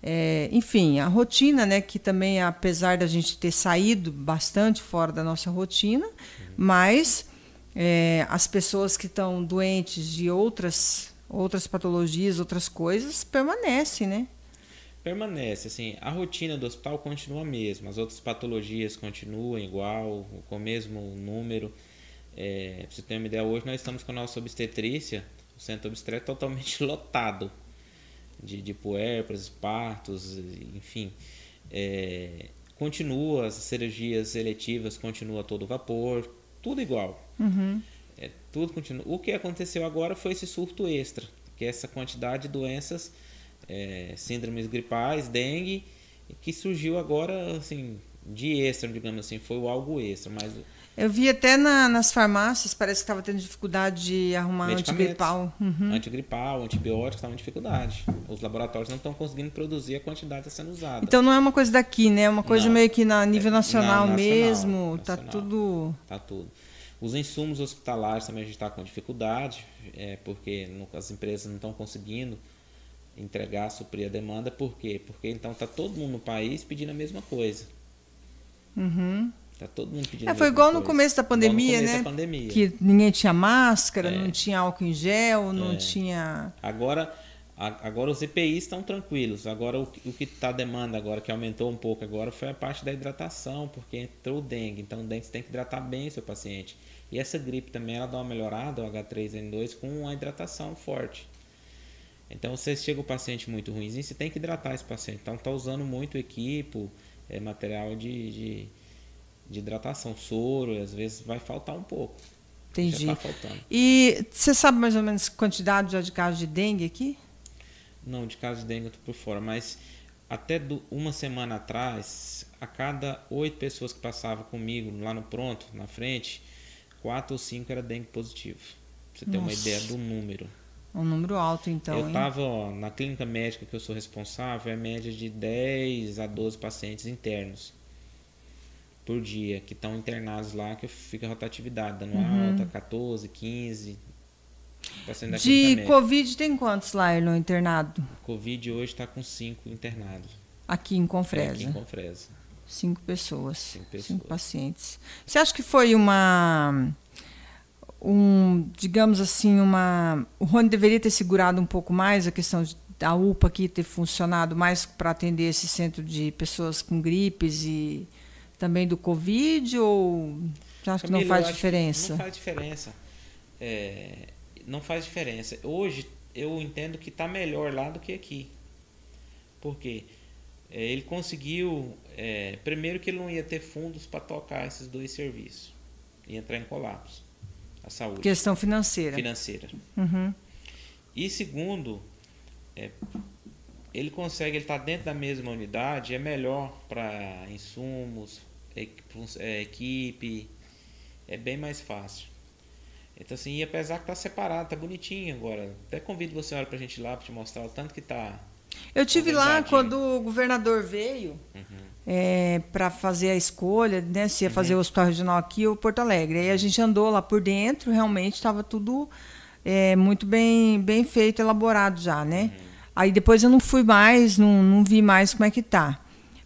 É, enfim, a rotina, né? Que também, apesar da gente ter saído bastante fora da nossa rotina, mas é, as pessoas que estão doentes de outras outras patologias, outras coisas, permanecem, né? Permanece, assim, a rotina do hospital continua a mesma, as outras patologias continuam igual, com o mesmo número. É, pra você ter uma ideia, hoje nós estamos com a nossa obstetrícia, o centro obstétrico totalmente lotado de, de puérperas, partos, enfim. É, continua, as cirurgias eletivas continua todo vapor, tudo igual. Uhum. É, tudo continua. O que aconteceu agora foi esse surto extra, que é essa quantidade de doenças, é, síndromes gripais, dengue, que surgiu agora, assim, de extra, digamos assim, foi algo extra, mas Eu vi até na- nas farmácias, parece que estava tendo dificuldade de arrumar antigripal. Uhum. antigripal, antibióticos estavam em dificuldade. Os laboratórios não estão conseguindo produzir a quantidade que está sendo usada. Então não é uma coisa daqui, né? É uma coisa Não. meio que na nível É, nacional, na- nacional, mesmo. Tá nacional. tudo. Tá tudo. Os insumos hospitalares também a gente está com dificuldade, é, porque as empresas não estão conseguindo entregar, suprir a demanda. Por quê? Porque então está todo mundo no país pedindo a mesma coisa. Uhum. Tá todo mundo pedindo É, foi igual no começo da pandemia, começo né? da pandemia. Que ninguém tinha máscara, É. não tinha álcool em gel, não É. tinha. Agora, agora os EPIs estão tranquilos. Agora o, que- o que está demanda agora, que aumentou um pouco agora, foi a parte da hidratação, porque entrou o dengue. Então o dengue tem que hidratar bem o seu paciente. E essa gripe também ela dá uma melhorada, o H3N2, com uma hidratação forte. Então você chega o paciente muito ruimzinho, você tem que hidratar esse paciente. Então está usando muito equipo, é, material de, de, de hidratação, soro, e às vezes vai faltar um pouco. Entendi. Já está faltando. E você sabe mais ou menos quantidade já de casos de dengue aqui? Não, de caso de dengue eu tô por fora, mas até do- uma semana atrás, a cada oito pessoas que passavam comigo lá no pronto, na frente, quatro ou cinco era dengue positivo. Pra você ter uma ideia do número. Um número alto, então. eu hein? tava ó, na clínica médica que eu sou responsável, é média de 10 a 12 pacientes internos por dia, que estão internados lá, que fica a rotatividade, dando Uhum. alta, 14, 15. Paciente da De. Covid tem quantos lá, Erlon, internado? Covid hoje está com cinco internados. Aqui em É, Confresa. aqui em Confresa. Cinco pessoas. Cinco pessoas. pacientes. Você acha que foi uma. Um, digamos assim, uma. O Rony deveria ter segurado um pouco mais a questão de, da UPA aqui ter funcionado mais para atender esse centro de pessoas com gripes e também do Covid? Ou você acha que não Camila, faz diferença? Não faz diferença. É, não faz diferença. Hoje eu entendo que está melhor lá do que aqui. Por quê? É, ele conseguiu. é, primeiro que ele não ia ter fundos para tocar esses dois serviços. Ia entrar em colapso. A saúde Questão financeira. financeira. Uhum. E segundo, é, ele consegue, ele está dentro da mesma unidade, é melhor para insumos, é, equipe, é bem mais fácil. Então assim, e apesar que está separado, tá bonitinho agora. Até convido você para a gente ir lá para te mostrar o tanto que tá. Eu tive lá quando o governador veio Uhum. para fazer a escolha, né, se ia fazer Uhum. o hospital regional aqui ou Porto Alegre. Aí a gente andou lá por dentro, realmente estava tudo é, muito bem, bem feito, elaborado já, né? Uhum. Aí depois eu não fui mais, não, não vi mais como é que tá.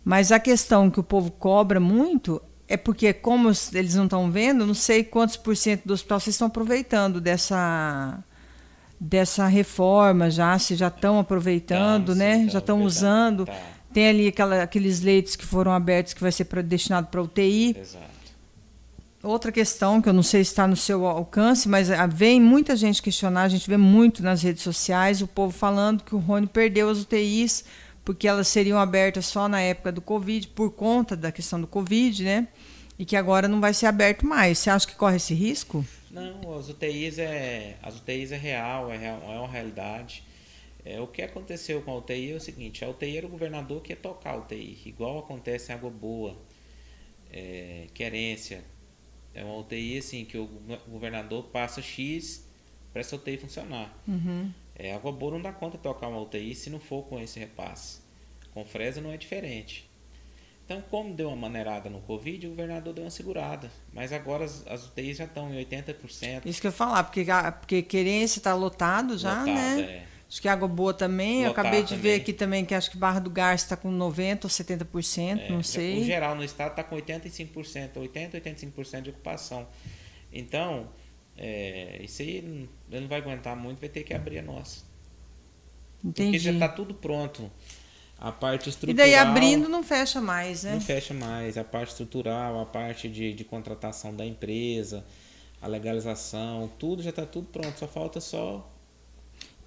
Mas a questão que o povo cobra muito é porque, como eles não estão vendo, não sei quantos por cento do hospital vocês estão aproveitando dessa dessa reforma já, se já estão aproveitando, Tá, sim, né? tá já estão usando. Tá. Tem ali aquela- aqueles leitos que foram abertos que vai ser pra, destinado para UTI. Exato. Outra questão que eu não sei se está no seu alcance, mas ah, vem muita gente questionar, a gente vê muito nas redes sociais o povo falando que o Rony perdeu as UTIs porque elas seriam abertas só na época do Covid, por conta da questão do Covid, né? E que agora não vai ser aberto mais. Você acha que corre esse risco? Não, as UTIs é, as UTIs é real, é, real, é uma realidade. É, o que aconteceu com a UTI é o seguinte, a UTI era o governador que ia tocar a UTI, igual acontece em Água Boa, é, Querência. É uma UTI assim que o governador passa X para essa UTI funcionar. Uhum. É, Água Boa não dá conta de tocar uma UTI se não for com esse repasse. Com Fresa não é diferente. Então, como deu uma maneirada no Covid, o governador deu uma segurada. Mas agora as, as UTIs já estão em 80%. Isso que eu ia falar, porque, porque Querência está lotado já, lotado, né? É. Acho que Água Boa também. eu acabei de também. ver aqui também que acho que Barra do Garça está com 90% ou 70%, é, não sei. O geral no estado está com 85%, 80%, 85% de ocupação. Então, é, isso aí não vai aguentar muito, vai ter que abrir a nossa. Entendi. Porque já está tudo pronto. A parte estrutural. E daí abrindo não fecha mais, né? Não fecha mais. A parte estrutural, a parte de, de contratação da empresa, a legalização, tudo já está tudo pronto. Só falta só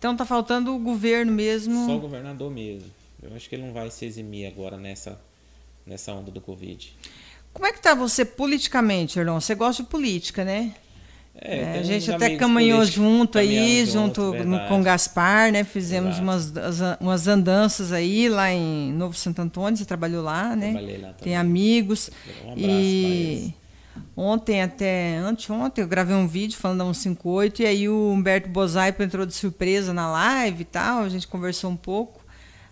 então tá faltando o governo mesmo. Só o governador mesmo. Eu acho que ele não vai se eximir agora nessa, nessa onda do Covid. Como é que tá você politicamente, Erlon? Você gosta de política, né? É, é, a gente até caminhou junto aí, junto no, com o Gaspar, né? Fizemos umas, umas andanças aí lá em Novo Santo Antônio, você trabalhou lá, né? Trabalhei lá também. Tem amigos. Um abraço e Ontem até, anteontem, eu gravei um vídeo falando da 158 e aí o Humberto Bozaipo entrou de surpresa na live e tal, a gente conversou um pouco.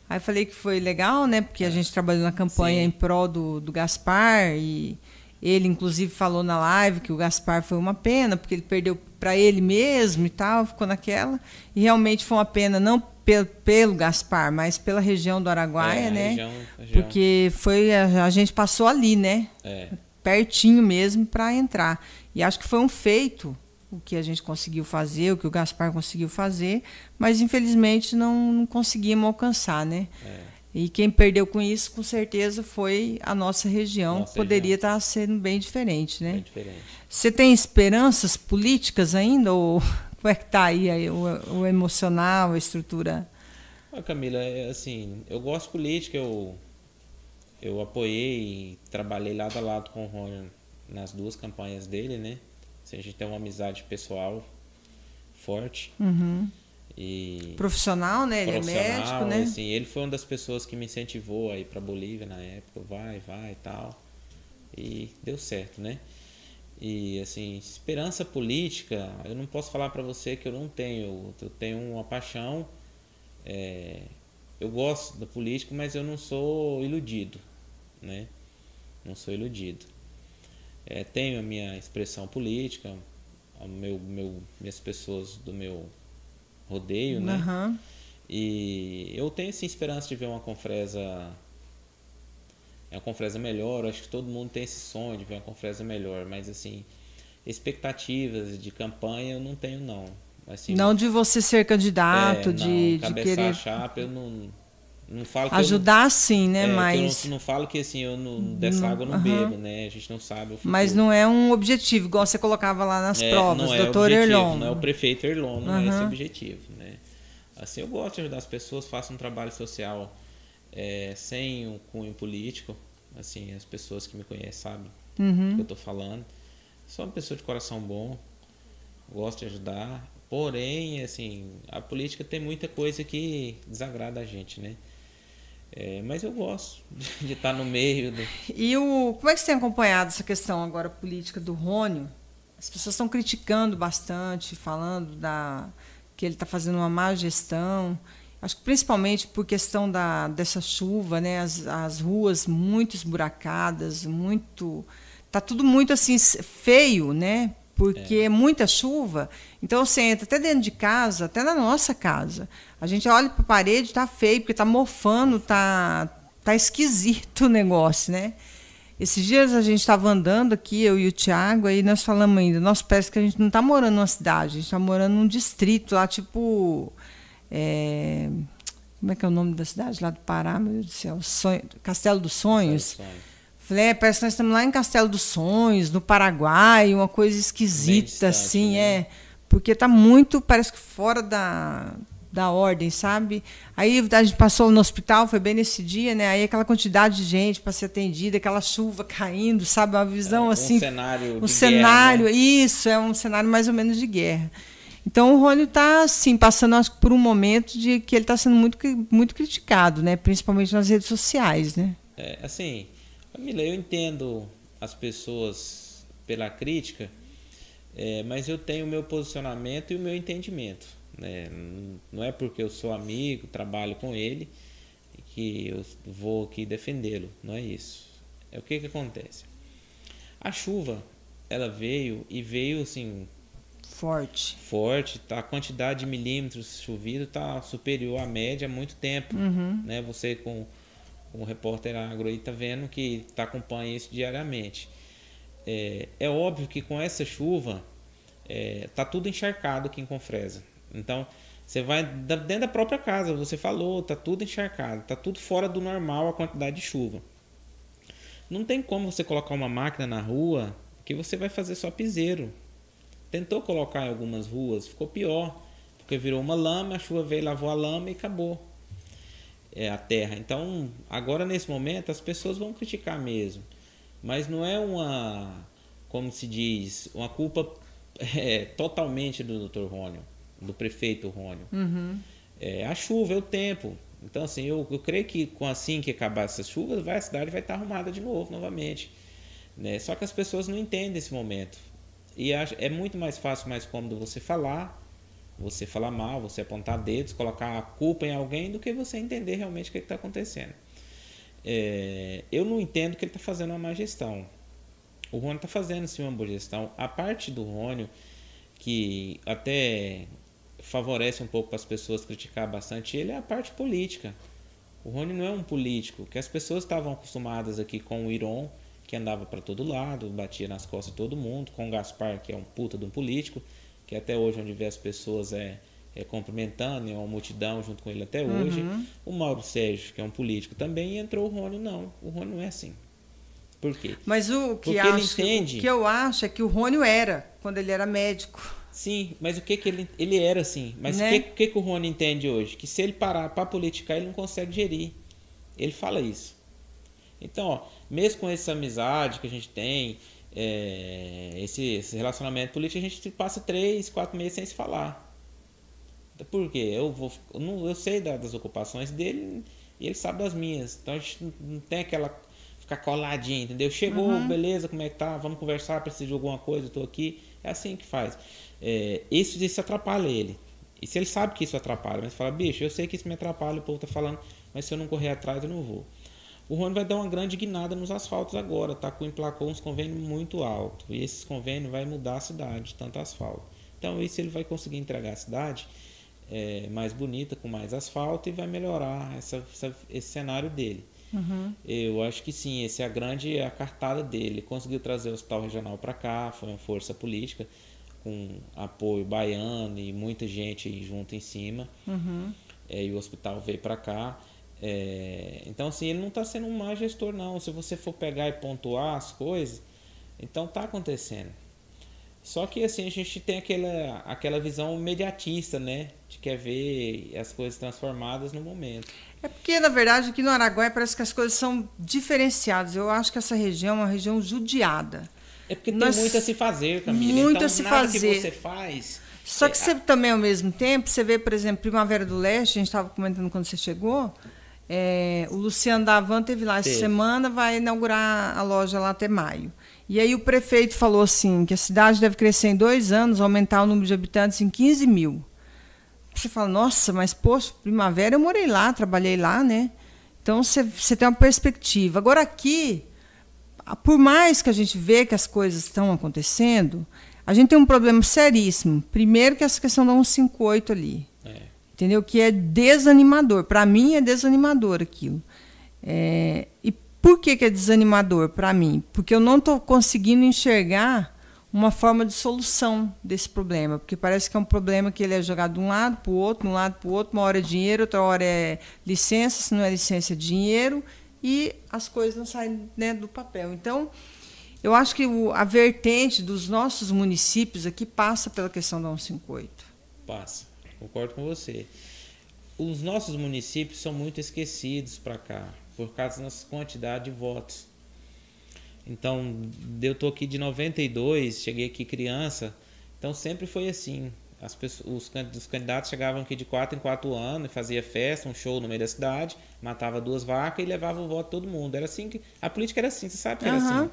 Aí falei que foi legal, né? Porque a é. gente trabalhou na campanha Sim. em prol do, do Gaspar e ele, inclusive, falou na live que o Gaspar foi uma pena, porque ele perdeu para ele mesmo e tal, ficou naquela. E realmente foi uma pena, não pelo, pelo Gaspar, mas pela região do Araguaia, é, né? Região, região. Porque foi a, a, gente passou ali, né? É pertinho mesmo para entrar. E acho que foi um feito o que a gente conseguiu fazer, o que o Gaspar conseguiu fazer, mas infelizmente não, não conseguimos alcançar, né? É. E quem perdeu com isso, com certeza, foi a nossa região. Nossa Poderia região. estar sendo bem diferente, né? Bem diferente. Você tem esperanças políticas ainda? Ou como é que está aí, aí o, o, emocional, a estrutura? Ah, Camila, é assim, eu gosto de política, eu eu apoiei e trabalhei lado a lado com o Rony nas duas campanhas dele, né? Assim, a gente tem uma amizade pessoal forte. Uhum. E profissional, né? Ele é médico, né? Assim, ele foi uma das pessoas que me incentivou a ir para Bolívia na época, vai, vai e tal. E deu certo, né? E assim, esperança política, eu não posso falar para você que eu não tenho. Eu tenho uma paixão. É, eu gosto da política, mas eu não sou iludido né? Não sou iludido. É, tenho a minha expressão política, a meu, meu, minhas pessoas do meu rodeio, né? Uhum. E eu tenho sim esperança de ver uma confresa é uma confresa melhor, acho que todo mundo tem esse sonho de ver uma confresa melhor, mas assim, expectativas de campanha eu não tenho não. Assim, não de você ser candidato, é, de, não, de querer. chapa eu não, não falo Ajudar não, sim, né? É, mas. Não, não, falo que assim, eu não, dessa água eu não bebo, né? A gente não sabe. Mas não é um objetivo, igual você colocava lá nas é, provas, não é doutor objetivo, Erlon. Não é o prefeito Erlon, não é esse objetivo, né? Assim, eu gosto de ajudar as pessoas, faço um trabalho social é, sem um cunho político. Assim, as pessoas que me conhecem sabem uhum. o que eu estou falando. Sou uma pessoa de coração bom, gosto de ajudar. Porém, assim, a política tem muita coisa que desagrada a gente, né? É, mas eu gosto de estar no meio. Do... E o, como é que você tem acompanhado essa questão agora política do Rônio? As pessoas estão criticando bastante, falando da, que ele está fazendo uma má gestão. Acho que principalmente por questão da, dessa chuva, né? As, as ruas muito esburacadas, muito. Tá tudo muito assim feio, né? Porque é. é muita chuva. Então você entra até dentro de casa, até na nossa casa. A gente olha para a parede, está feio, porque está mofando, está tá esquisito o negócio, né? Esses dias a gente estava andando aqui, eu e o Tiago, aí nós falamos ainda, nós parece que a gente não está morando numa cidade, a gente está morando num distrito lá, tipo. É, como é que é o nome da cidade lá do Pará, meu Deus do céu? Sonho, Castelo dos Sonhos. Castelo dos Sonhos Falei, é, parece que nós estamos lá em Castelo dos Sonhos, no Paraguai, uma coisa esquisita, distante, assim, né? é. Porque está muito, parece que fora da, da ordem, sabe? Aí a gente passou no hospital, foi bem nesse dia, né? Aí aquela quantidade de gente para ser atendida, aquela chuva caindo, sabe? Uma visão é, assim. Um cenário. Um cenário, guerra, né? isso, é um cenário mais ou menos de guerra. Então o Rony está assim passando acho, por um momento de que ele está sendo muito muito criticado, né? Principalmente nas redes sociais, né? É, assim, Camila, eu entendo as pessoas pela crítica, é, mas eu tenho o meu posicionamento e o meu entendimento. Né? Não é porque eu sou amigo, trabalho com ele, que eu vou aqui defendê-lo. Não é isso. É o que, que acontece. A chuva, ela veio e veio assim forte. Forte, tá? A quantidade de milímetros chovido está superior à média há muito tempo, uhum. né? Você com o repórter agro aí tá vendo que tá acompanha isso diariamente. É, é óbvio que com essa chuva é, tá tudo encharcado aqui em Confresa. Então você vai dentro da própria casa, você falou, tá tudo encharcado, tá tudo fora do normal a quantidade de chuva. Não tem como você colocar uma máquina na rua que você vai fazer só piseiro. Tentou colocar em algumas ruas, ficou pior, porque virou uma lama, a chuva veio, lavou a lama e acabou é, a terra. Então, agora nesse momento, as pessoas vão criticar mesmo. Mas não é uma, como se diz, uma culpa é, totalmente do Dr. Rônio, do prefeito Rônio. Uhum. É, a chuva, é o tempo. Então, assim, eu, eu creio que com assim que acabar essas chuvas, vai, a cidade vai estar arrumada de novo, novamente. Né? Só que as pessoas não entendem esse momento. E é muito mais fácil, mais cômodo você falar você falar mal, você apontar dedos, colocar a culpa em alguém, do que você entender realmente o que está acontecendo. É, eu não entendo que ele está fazendo uma má gestão. O Rony está fazendo sim uma boa gestão. A parte do Rony, que até favorece um pouco para as pessoas criticar bastante ele, é a parte política. O Rony não é um político, que as pessoas estavam acostumadas aqui com o Iron, que andava para todo lado, batia nas costas de todo mundo, com o Gaspar, que é um puta de um político que até hoje onde vê as pessoas é, é cumprimentando, é uma multidão junto com ele até hoje. Uhum. O Mauro Sérgio, que é um político também, e entrou o Rony, não. O Rony não é assim. Por quê? Mas o que, Porque acho, entende... o que eu acho é que o Rony era, quando ele era médico. Sim, mas o que que ele, ele era assim? Mas Né? o que, que que o Rony entende hoje? Que se ele parar para politicar, ele não consegue gerir. Ele fala isso. Então, ó, mesmo com essa amizade que a gente tem, é, esse, esse, relacionamento político, a gente passa três, quatro meses sem se falar. Por quê? Eu, vou, eu, não, eu sei das ocupações dele e ele sabe das minhas. Então a gente não, tem aquela. ficar coladinho, entendeu? Chegou, Uhum. beleza, como é que tá? Vamos conversar, preciso de alguma coisa, eu tô aqui. É assim que faz. É, isso, isso atrapalha ele. E se ele sabe que isso atrapalha, mas fala, bicho, eu sei que isso me atrapalha, o povo tá falando, mas se eu não correr atrás, eu não vou. O Rony vai dar uma grande guinada nos asfaltos agora, tá? Com emplacou uns convênios muito altos. E esses convênios vai mudar a cidade, tanto asfalto. Então, isso ele vai conseguir entregar a cidade é, mais bonita, com mais asfalto, e vai melhorar essa, essa, esse cenário dele. Uhum. Eu acho que sim, essa é a grande a cartada dele. Conseguiu trazer o hospital regional para cá, foi uma força política, com apoio baiano e muita gente junto em cima. Uhum. É, e o hospital veio para cá. É, então, assim, ele não está sendo um má gestor, não. Se você for pegar e pontuar as coisas, então está acontecendo. Só que, assim, a gente tem aquela, aquela visão imediatista, né? De quer ver as coisas transformadas no momento. É porque, na verdade, aqui no Araguaia parece que as coisas são diferenciadas. Eu acho que essa região é uma região judiada. É porque Nós- tem muito a se fazer, Camila. Muito então, a se nada fazer. que você faz... Só que é, você também, ao mesmo tempo, você vê, por exemplo, Primavera do Leste, a gente estava comentando quando você chegou, é, o Luciano Davan teve lá essa semana, vai inaugurar a loja lá até maio. E aí o prefeito falou assim, que a cidade deve crescer em dois anos, aumentar o número de habitantes em 15 mil. Você fala, nossa, mas poxa, Primavera eu morei lá, trabalhei lá, né? Então você, você tem uma perspectiva. Agora aqui, por mais que a gente vê que as coisas estão acontecendo, a gente tem um problema seríssimo. Primeiro que essa questão da 158 ali. Entendeu? Que é desanimador. Para mim é desanimador aquilo. É, e por que, que é desanimador para mim? Porque eu não estou conseguindo enxergar uma forma de solução desse problema, porque parece que é um problema que ele é jogado de um lado para o outro, de um lado para o outro, uma hora é dinheiro, outra hora é licença, se não é licença é dinheiro, e as coisas não saem né, do papel. Então, eu acho que o, a vertente dos nossos municípios aqui passa pela questão da 158. Passa, concordo com você. Os nossos municípios são muito esquecidos para cá, por causa da nossa quantidade de votos. Então, eu tô aqui de 92, cheguei aqui criança, então sempre foi assim. As pessoas, os, os candidatos chegavam aqui de 4 em 4 anos, fazia festa, um show no meio da cidade, matava duas vacas e levava o voto todo mundo. Era assim que a política era assim, você sabe que era Aham. assim.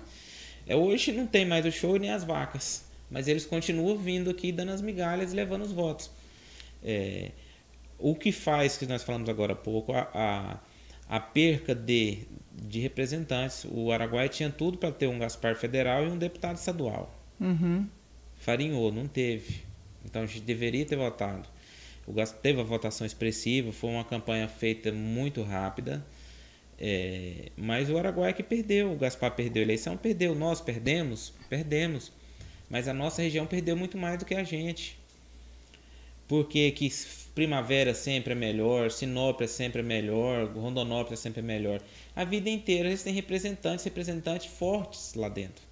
É, hoje não tem mais o show nem as vacas, mas eles continuam vindo aqui dando as migalhas e levando os votos. É, o que faz, que nós falamos agora há pouco, a, a, a perca de, de representantes. O Araguaia tinha tudo para ter um Gaspar federal e um deputado estadual. Uhum. Farinhou, não teve. Então a gente deveria ter votado. O Gas teve a votação expressiva, foi uma campanha feita muito rápida. É, mas o Araguaia que perdeu, o Gaspar perdeu a eleição, perdeu. Nós perdemos, perdemos. Mas a nossa região perdeu muito mais do que a gente. Porque que Primavera sempre é melhor, Sinop é sempre melhor, Rondonópolis é sempre melhor. A vida inteira eles têm representantes, representantes fortes lá dentro.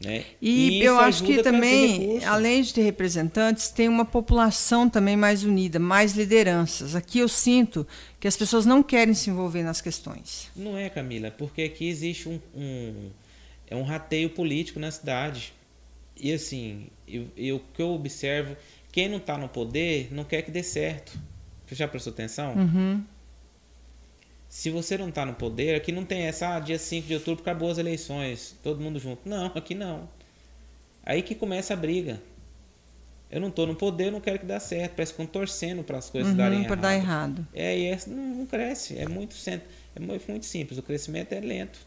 Né? E, isso eu acho que também, além de ter representantes, tem uma população também mais unida, mais lideranças. Aqui eu sinto que as pessoas não querem se envolver nas questões. Não é, Camila, porque aqui existe um, um, é um rateio político na cidade. E assim, eu, eu, o que eu observo, quem não está no poder não quer que dê certo. Você já prestou atenção? Uhum. Se você não está no poder, aqui não tem essa, ah, dia 5 de outubro acabou as eleições, todo mundo junto. Não, aqui não. Aí que começa a briga. Eu não estou no poder, eu não quero que dê certo. Parece que estão torcendo para as coisas darem Uhum, para errado. dar errado. É, e é, não, não cresce. É muito, é mu- muito simples. O crescimento é lento.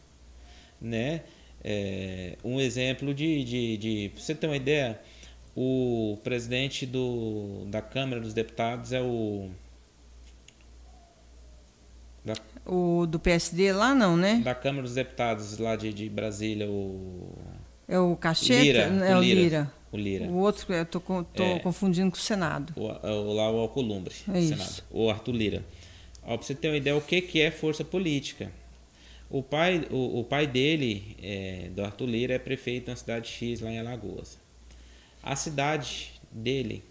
Né? É, um exemplo de, de, de. Pra você ter uma ideia, o presidente do, da Câmara dos Deputados é o. Da, O do PSD lá não, né? da Câmara dos Deputados lá de, de Brasília, o. É o Cacheta? Lira, é o Lira. Lira. O Lira. O outro, eu tô, tô É. confundindo com o Senado. O, o, lá o Alcolumbre, É isso. Senado, o Arthur Lira. Ó, pra você ter uma ideia o que, que é força política. O pai, o, o pai dele, é, do Arthur Lira, é prefeito na cidade X, lá em Alagoas. A cidade dele,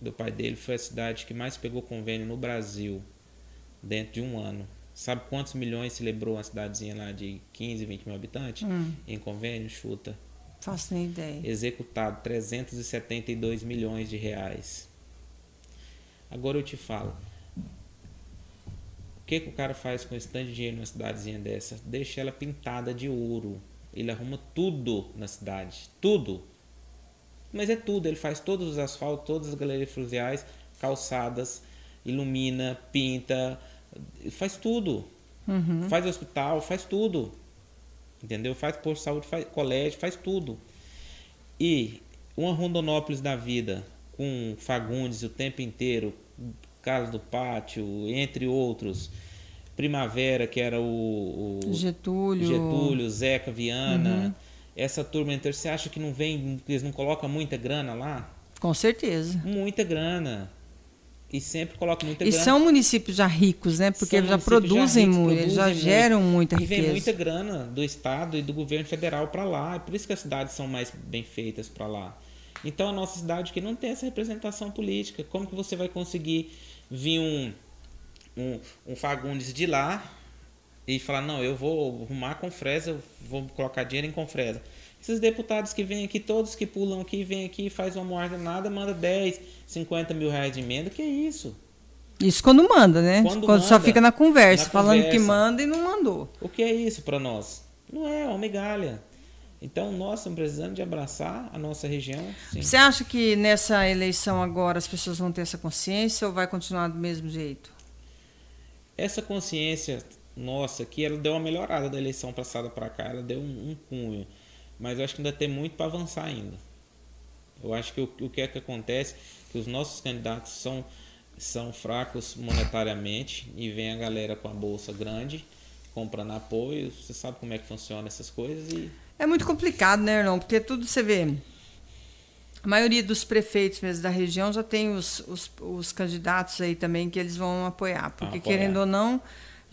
do pai dele, foi a cidade que mais pegou convênio no Brasil dentro de um ano. Sabe quantos milhões celebrou uma cidadezinha lá de 15, 20 mil habitantes Hum. em convênio? Chuta Faço nem ideia. executado 372 milhões de reais. Agora eu te falo. O que, que o cara faz com esse tanto de dinheiro numa cidadezinha dessa? Deixa ela pintada de ouro. Ele arruma tudo na cidade. Tudo. Mas é tudo. Ele faz todos os asfaltos, todas as galerias fluviais, calçadas, ilumina, pinta, faz tudo. Uhum. Faz hospital, faz tudo. Entendeu? Faz posto de saúde, faz colégio, faz tudo. E uma Rondonópolis da vida, com Fagundes o tempo inteiro, Carlos do Pátio, entre outros, Primavera, que era o, o Getúlio. Getúlio, Zeca, Viana, essa turma inteira, você acha que não vem, eles não colocam muita grana lá? Com certeza. Muita grana. E sempre colocam muita E grana. são municípios já ricos, né? Porque São já produzem muito, eles já geram muita E vem riqueza. muita grana do Estado e do governo federal para lá. É por isso que as cidades são mais bem feitas para lá. Então a nossa cidade que não tem essa representação política. Como que você vai conseguir vir um, um, um Fagundes de lá e falar, não, eu vou arrumar com Fresa, eu vou colocar dinheiro em Confresa. Esses deputados que vêm aqui, todos que pulam aqui, vêm aqui, faz uma moeda nada, manda 10, 50 mil reais de emenda, que é isso? Isso quando manda, né? Quando só manda, fica na conversa, na falando que conversa. manda e não mandou. O que é isso para nós? Não é, é uma migalha. Então nós estamos precisando de abraçar a nossa região. Sim. Você acha que nessa eleição agora as pessoas vão ter essa consciência ou vai continuar do mesmo jeito? Essa consciência nossa aqui, ela deu uma melhorada da eleição passada para cá, ela deu um, um cunho. Mas eu acho que ainda tem muito para avançar ainda. Eu acho que o, o que é que acontece? Que os nossos candidatos são, são fracos monetariamente e vem a galera com a bolsa grande, comprando apoio. Você sabe como é que funciona essas coisas e É muito complicado, né, Erlão? Porque tudo você vê. A maioria dos prefeitos mesmo da região já tem os, os, os candidatos aí também que eles vão apoiar. Porque, apoiar. querendo ou não,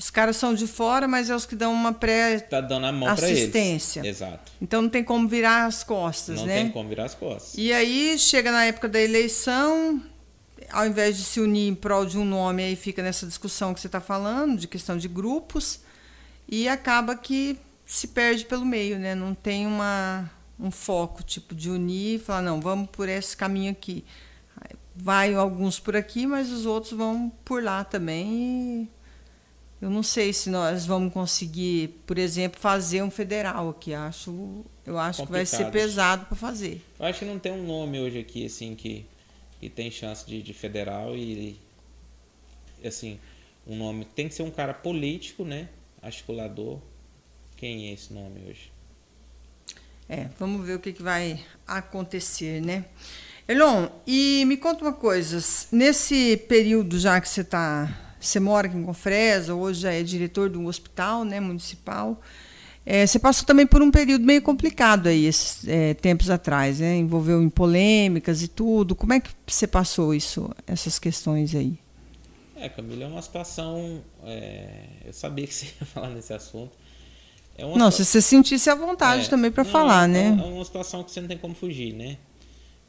Os caras são de fora, mas é os que dão uma pré Tá dando a mão assistência. Exato. Então não tem como virar as costas, Não né? tem como virar as costas. E aí chega na época da eleição, ao invés de se unir em prol de um nome, aí fica nessa discussão que você está falando, de questão de grupos, e acaba que se perde pelo meio, né? Não tem uma, um foco, tipo, de unir e falar, não, vamos por esse caminho aqui. Vai alguns por aqui, mas os outros vão por lá também. E eu não sei se nós vamos conseguir, por exemplo, fazer um federal aqui. Acho, eu acho que vai ser pesado para fazer. Eu acho que não tem um nome hoje aqui, assim, que, que tem chance de, de federal e, assim, um nome... Tem que ser um cara político, né? Articulador. Quem é esse nome hoje? É, vamos ver o que, que vai acontecer, né? Elon, e me conta uma coisa. Nesse período já que você tá, você mora aqui em Confresa, hoje já é diretor de um hospital, né, municipal. é, você passou também por um período meio complicado aí, esses é, tempos atrás, né? Envolveu em polêmicas e tudo. Como é que você passou isso, essas questões aí? É, Camila, é uma situação... é, eu sabia que você ia falar nesse assunto. É Não, situa- se você sentisse à vontade É, também para falar, é, né? É uma situação que você não tem como fugir, né?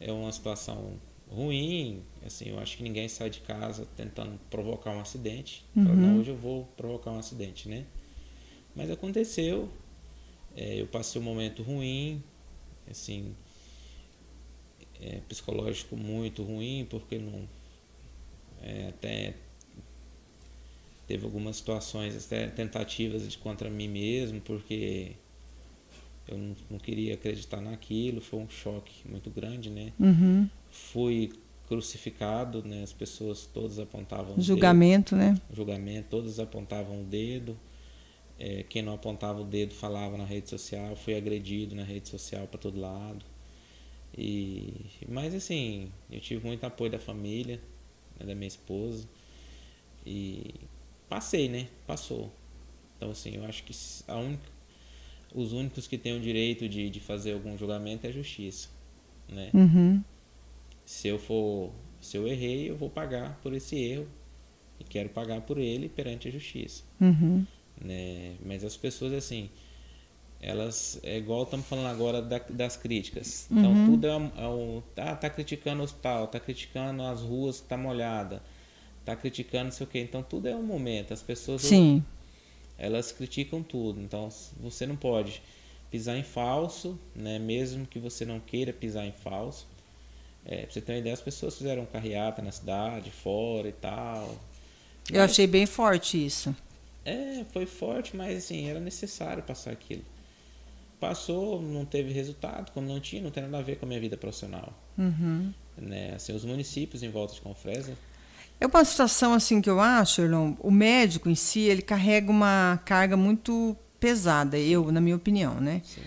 É uma situação ruim, assim, eu acho que ninguém sai de casa tentando provocar um acidente. Fala, Uhum. não, hoje eu vou provocar um acidente, né? Mas aconteceu, é, eu passei um momento ruim, assim, é, psicológico muito ruim, porque não é, até teve algumas situações, até tentativas de contra mim mesmo, porque eu não, não queria acreditar naquilo, foi um choque muito grande, né? Uhum. Fui crucificado, né? As pessoas todas apontavam o Julgamento, né? dedo, julgamento, todas apontavam o dedo. É, quem não apontava o dedo falava na rede social, fui agredido na rede social para todo lado. E mas assim, eu tive muito apoio da família, né, da minha esposa e passei, né? Passou. Então assim, eu acho que a única, os únicos que têm o direito de, de fazer algum julgamento é a justiça, né? Uhum. Se eu for, se eu errei, eu vou pagar por esse erro e quero pagar por ele perante a justiça, Uhum. né? Mas as pessoas assim, elas é igual estamos falando agora da- das críticas. Então Uhum. tudo é um, é um tá, tá criticando o hospital, tá criticando as ruas que tá molhada, tá criticando não sei o quê. Então tudo é um momento. As pessoas Sim. Elas criticam tudo. Então você não pode pisar em falso, né? Mesmo que você não queira pisar em falso. É, pra você ter uma ideia, as pessoas fizeram carreata na cidade, fora e tal. Eu Mas- achei bem forte isso. É, foi forte, mas assim, era necessário passar aquilo. Passou, não teve resultado, como não tinha, não tem nada a ver com a minha vida profissional. Uhum. Né? Assim, os municípios em volta de Confresa, É uma situação assim que eu acho, Erlon, o médico em si, ele carrega uma carga muito pesada, eu, na minha opinião, né? Sim.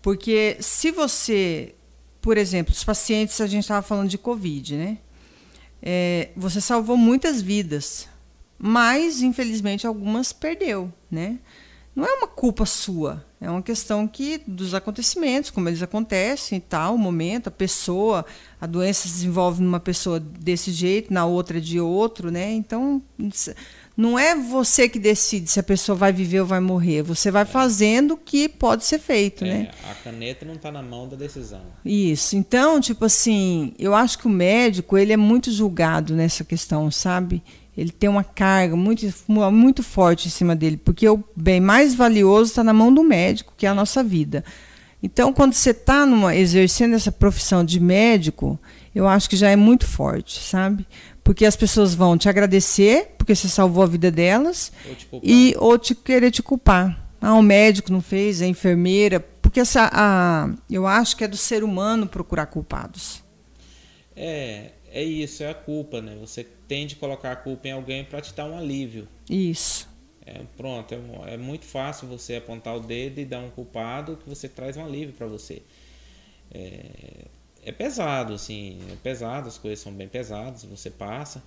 Porque se você, por exemplo, os pacientes, a gente estava falando de Covid, né? É, você salvou muitas vidas, mas infelizmente algumas perdeu, né? Não é uma culpa sua, é uma questão que dos acontecimentos, como eles acontecem e tal, o momento, a pessoa, a doença se desenvolve numa pessoa desse jeito, na outra de outro, né? Então, não é você que decide se a pessoa vai viver ou vai morrer, você vai fazendo o que pode ser feito, é, né? a caneta não está na mão da decisão. Isso. Então, tipo assim, eu acho que o médico, ele é muito julgado nessa questão, sabe? Ele tem uma carga muito, muito forte em cima dele, porque o bem mais valioso está na mão do médico, que é a nossa vida. Então, quando você está exercendo essa profissão de médico, eu acho que já é muito forte, sabe? Porque as pessoas vão te agradecer, porque você salvou a vida delas, Ou e ou te querer te culpar. Ah, o médico não fez, a enfermeira, porque essa, a, eu acho que é do ser humano procurar culpados. É, é isso, é a culpa, né? Você tende a colocar a culpa em alguém para te dar um alívio. Isso. É, pronto, é, é muito fácil você apontar o dedo e dar um culpado que você traz um alívio para você. É, é pesado, assim, é pesado, as coisas são bem pesadas, você passa.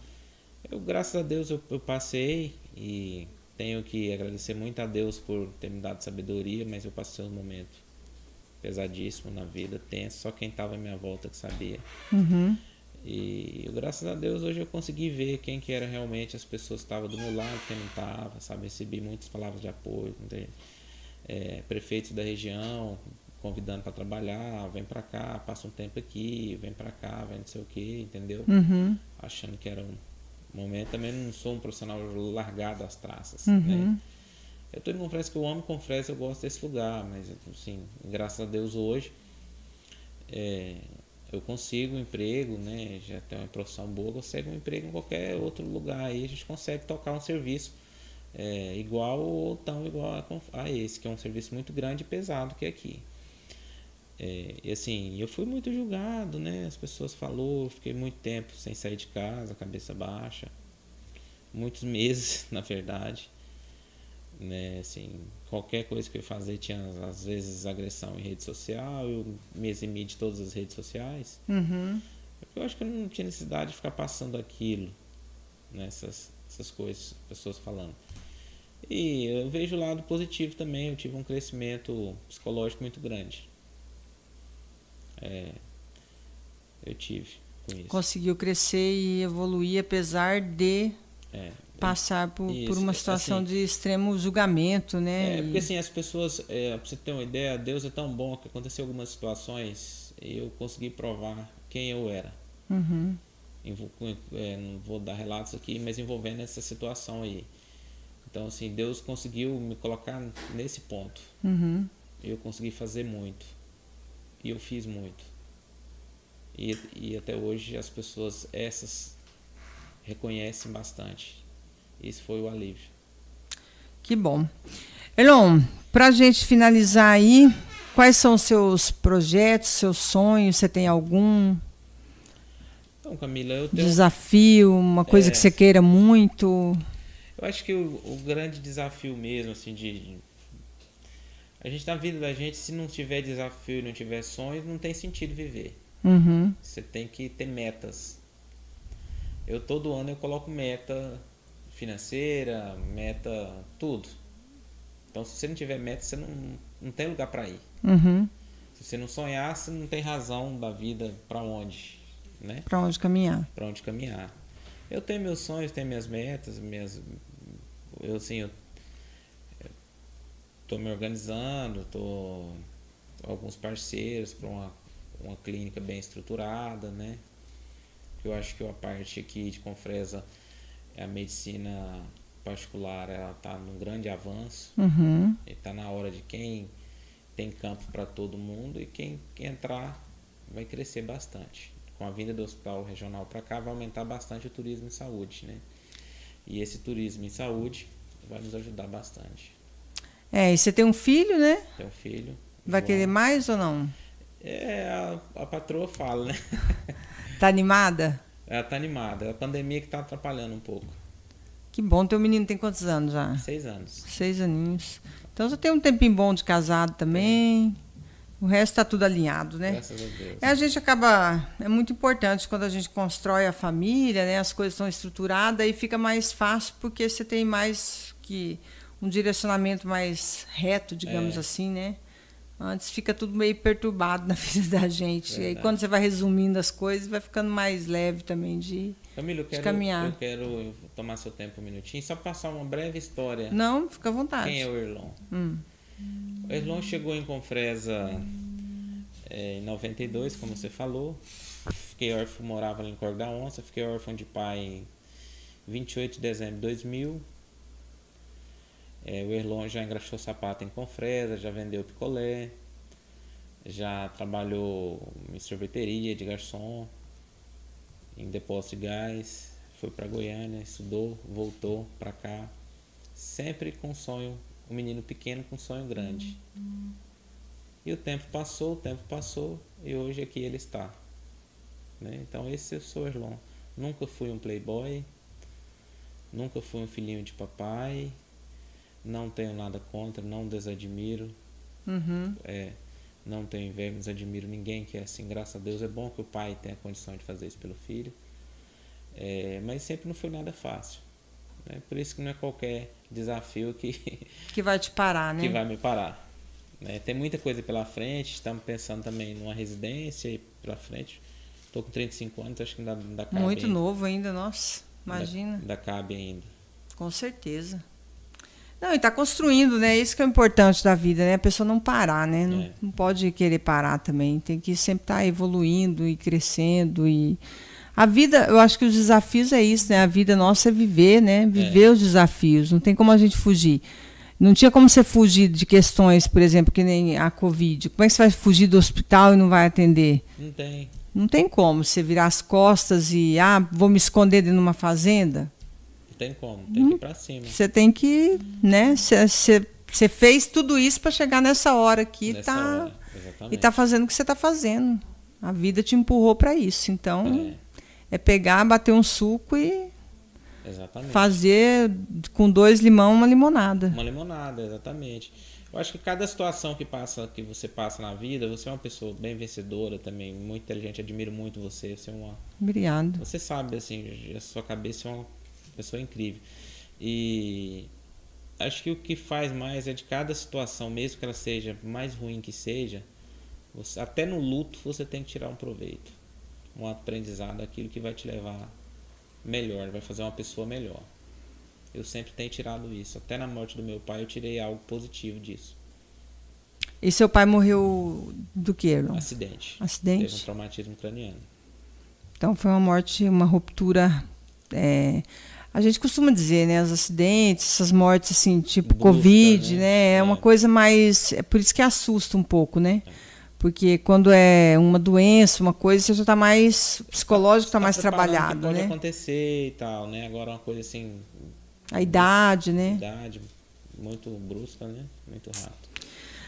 Eu, graças a Deus, eu, eu passei e tenho que agradecer muito a Deus por ter me dado sabedoria, mas eu passei um momento pesadíssimo na vida, tenso, só quem estava à minha volta que sabia. Uhum. E eu, graças a Deus hoje eu consegui ver quem que era realmente as pessoas que estavam do meu lado, quem não estava, sabe? Recebi muitas palavras de apoio, é, prefeitos da região convidando para trabalhar, vem para cá, passa um tempo aqui, vem para cá, vem não sei o que, entendeu? Uhum. Achando que era um momento. Também não sou um profissional largado às traças, Uhum. né? Eu tô em Confresa que eu amo Confresa, eu gosto desse lugar, mas assim, graças a Deus hoje é, eu consigo um emprego, né? Já tenho uma profissão boa, consigo um emprego em qualquer outro lugar aí, a gente consegue tocar um serviço é, igual ou tão igual a, a esse, que é um serviço muito grande e pesado que é aqui. É, e assim, eu fui muito julgado, né? As pessoas eu fiquei muito tempo sem sair de casa, cabeça baixa. Muitos meses, na verdade. Né? Assim, qualquer coisa que eu fazia tinha, às vezes, agressão em rede social. Eu me eximi de todas as redes sociais. Uhum. Eu acho que eu não tinha necessidade de ficar passando aquilo, né? essas, essas coisas, pessoas falando. E eu vejo o lado positivo também, eu tive um crescimento psicológico muito grande. É, eu tive com isso. Conseguiu crescer e evoluir apesar de É, passar por, por Isso, uma é, situação assim- de extremo julgamento, né? É, porque assim, as pessoas, é, pra você ter uma ideia, Deus é tão bom que aconteceu algumas situações e eu consegui provar quem eu era. Uhum. Envol- é, não vou dar relatos aqui, mas envolvendo essa situação aí. Então, assim, Deus conseguiu me colocar nesse ponto. Uhum. Eu consegui fazer muito. E eu fiz muito. E, e até hoje as pessoas, essas, reconhecem bastante. Isso foi o alívio. Que bom. Elon, para a gente finalizar aí, quais são os seus projetos, seus sonhos? Você tem algum Então, Camila, eu tenho. desafio, uma coisa É. que você queira muito? Eu acho que o, o grande desafio mesmo, assim, de. A gente na vida da gente, se não tiver desafio não tiver sonhos, não tem sentido viver. Uhum. Você tem que ter metas. Eu todo ano eu coloco meta financeira, meta tudo. Então se você não tiver meta, você não, não tem lugar para ir. Uhum. Se você não sonhar, você não tem razão da vida para onde, né? Para onde caminhar? Para onde caminhar. Eu tenho meus sonhos, tenho minhas metas, minhas eu assim, eu eu tô me organizando, tô alguns parceiros para uma uma clínica bem estruturada, né? Eu acho que a parte aqui de Confresa, a medicina particular, ela está num grande avanço. Uhum. Está na hora de quem tem campo para todo mundo e quem, quem entrar vai crescer bastante. Com a vinda do hospital regional para cá, vai aumentar bastante o turismo em saúde, né? E esse turismo em saúde vai nos ajudar bastante. É, e você tem um filho, né? Tem um filho. Vai João. querer mais ou não? É, a, a patroa fala, né? Tá animada? Ela tá animada. É a pandemia que tá atrapalhando um pouco. Que bom, teu menino tem quantos anos já? Seis anos. Seis aninhos. Então você tem um tempinho bom de casado também. O resto tá tudo alinhado, né? Graças a Deus. É, a gente acaba. É muito importante quando a gente constrói a família, né? As coisas estão estruturadas e fica mais fácil porque você tem mais que um direcionamento mais reto, digamos É. assim, né? Antes fica tudo meio perturbado na vida da gente. E aí Verdade. quando você vai resumindo as coisas, vai ficando mais leve também de. Camila, eu quero, caminhar. eu quero tomar seu tempo um minutinho, só passar uma breve história. Não, fica à vontade. Quem é o Erlon? Hum. O Erlon chegou em Confresa é, em 92, como você falou. Fiquei órfão, morava ali em Corda da Onça. Fiquei órfão de pai em 28 de dezembro de 2000. É, o Erlon já engraxou sapato em Confresa, já vendeu picolé, já trabalhou em sorveteria de garçom, em depósito de gás, foi para Goiânia, estudou, voltou para cá, sempre com sonho, um menino pequeno com sonho grande. E o tempo passou, o tempo passou e hoje aqui ele está. Né? Então esse eu sou Erlon. Nunca fui um playboy, nunca fui um filhinho de papai, não tenho nada contra, não desadmiro, Uhum. é, não tenho inveja, não desadmiro ninguém que é assim, graças a Deus. É bom que o pai tenha a condição de fazer isso pelo filho, É, mas sempre não foi nada fácil. Né? Por isso que não é qualquer desafio que, Que vai te parar, né? que vai me parar. Né? Tem muita coisa pela frente, estamos pensando também numa residência e pela frente. Tô com 35 anos, acho que ainda, ainda cabe. Muito ainda. novo ainda, nossa. Imagina. Ainda, ainda cabe ainda. Com certeza. Não, e está construindo, né? Isso que é o importante da vida, né? A pessoa não parar, né? Não, É. não pode querer parar também. Tem que sempre estar evoluindo e crescendo e a vida, eu acho que os desafios é isso, né? A vida nossa é viver, né? Viver os desafios. Não tem como a gente fugir. Não tinha como você fugir de questões, por exemplo, que nem a Covid. Como é que você vai fugir do hospital e não vai atender? Não tem. Não tem como você virar as costas e, ah, vou me esconder dentro de uma fazenda. Não tem como. Tem que ir pra cima. Você tem que, né? Você fez tudo isso para chegar nessa hora aqui nessa tá, hora. Exatamente. e tá fazendo o que você tá fazendo. A vida te empurrou para isso. Então, é. pegar, bater um suco e Exatamente. fazer com dois limão uma limonada. Uma limonada, exatamente. Eu acho que cada situação que passa, que você passa na vida, você é uma pessoa bem vencedora também, muito inteligente, admiro muito você. Você é uma. Obrigado. Você sabe, assim, a sua cabeça é uma pessoa incrível. E acho que o que faz mais é de cada situação, mesmo que ela seja mais ruim que seja, você, até no luto você tem que tirar um proveito, um aprendizado, aquilo que vai te levar melhor, vai fazer uma pessoa melhor. Eu sempre tenho tirado isso. Até na morte do meu pai eu tirei algo positivo disso. E seu pai morreu do que? Acidente. Acidente? Teve um traumatismo craniano. Então foi uma morte, uma ruptura. É, a gente costuma dizer, né? Os acidentes, essas mortes assim, tipo Brusca, Covid, né? né? É, É. uma coisa mais. É por isso que assusta um pouco, né? Porque quando é uma doença, uma coisa, você já está mais. psicológico está mais Tá que trabalhado, pode né? acontecer e tal, né? Agora uma coisa assim, A idade, né? idade muito brusca, né? Muito rápido.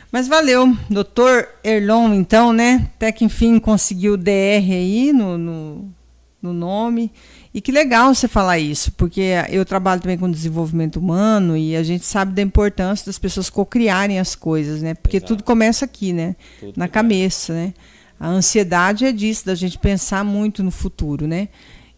Mas valeu, doutor Erlon, então, né? Até que enfim conseguiu o DR aí no, no, no nome. E que legal você falar isso, porque eu trabalho também com desenvolvimento humano e a gente sabe da importância das pessoas cocriarem as coisas, né? Porque Exato. tudo começa aqui, né? Tudo Na cabeça, né? A ansiedade é disso, da gente pensar muito no futuro, né?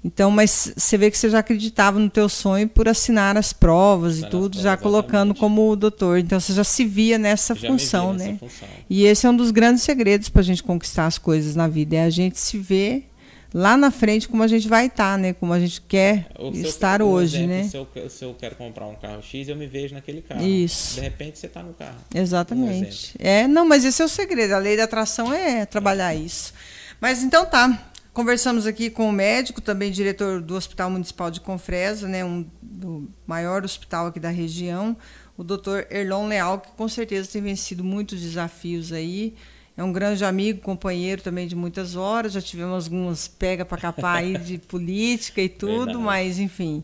Então, mas você vê que você já acreditava no teu sonho por assinar as provas e Assinar as tudo, provas, já colocando exatamente. como doutor. Então, você já se via nessa função, nessa né? função. E esse é um dos grandes segredos para a gente conquistar as coisas na vida, é a gente se ver lá na frente como a gente vai estar, né? Como a gente quer eu estar hoje, exemplo, né? Se eu, se eu quero comprar um carro X, eu me vejo naquele carro. Isso. De repente você está no carro. Exatamente. É, não, mas esse é o segredo. A lei da atração é trabalhar isso. Mas então tá. Conversamos aqui com o médico, também diretor do Hospital Municipal de Confresa, né, um do maior hospital aqui da região, o doutor Erlon Leal, que com certeza tem vencido muitos desafios aí. É um grande amigo, companheiro também de muitas horas. Já tivemos algumas pega para capar aí de política e tudo, mas enfim,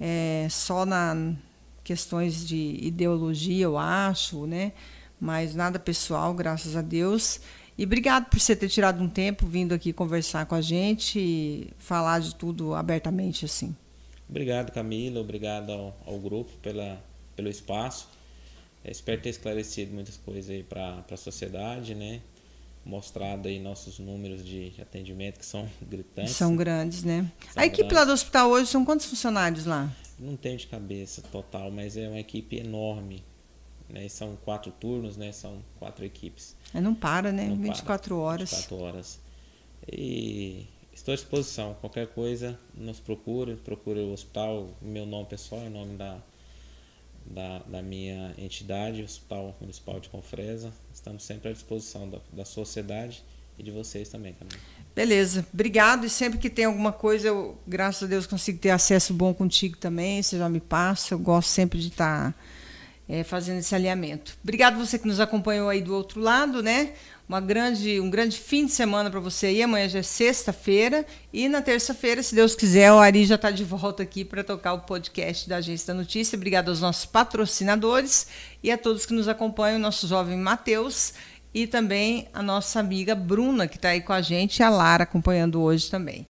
é, só na questões de ideologia, eu acho, né? Mas nada pessoal, graças a Deus. E obrigado por você ter tirado um tempo vindo aqui conversar com a gente e falar de tudo abertamente assim. Obrigado, Camila. Obrigado ao, ao grupo pela, pelo espaço. É, espero ter esclarecido muitas coisas aí para a sociedade, né? Mostrado aí nossos números de atendimento que são gritantes. São grandes, né? São a equipe lá grandes. do hospital hoje são quantos funcionários lá? Não tenho de cabeça total, mas é uma equipe enorme. Né? São quatro turnos, né? São quatro equipes. É, não para, né? Não para. 24 horas. 24 horas. E estou à disposição. Qualquer coisa, nos procure. Procure o hospital, meu nome pessoal, em nome da, da, da minha entidade, Hospital Municipal de Confresa. Estamos sempre à disposição da, da sociedade e de vocês também. Beleza, obrigado. E sempre que tem alguma coisa, eu, graças a Deus, consigo ter acesso bom contigo também. Você já me passa. Eu gosto sempre de estar é, fazendo esse alinhamento. Obrigado você que nos acompanhou aí do outro lado, né? Uma grande, um grande fim de semana para você aí. Amanhã já é sexta-feira. E na terça-feira, se Deus quiser, o Ari já está de volta aqui para tocar o podcast da Agência da Notícia. Obrigado aos nossos patrocinadores e a todos que nos acompanham, nosso jovem Matheus e também a nossa amiga Bruna, que está aí com a gente, e a Lara acompanhando hoje também.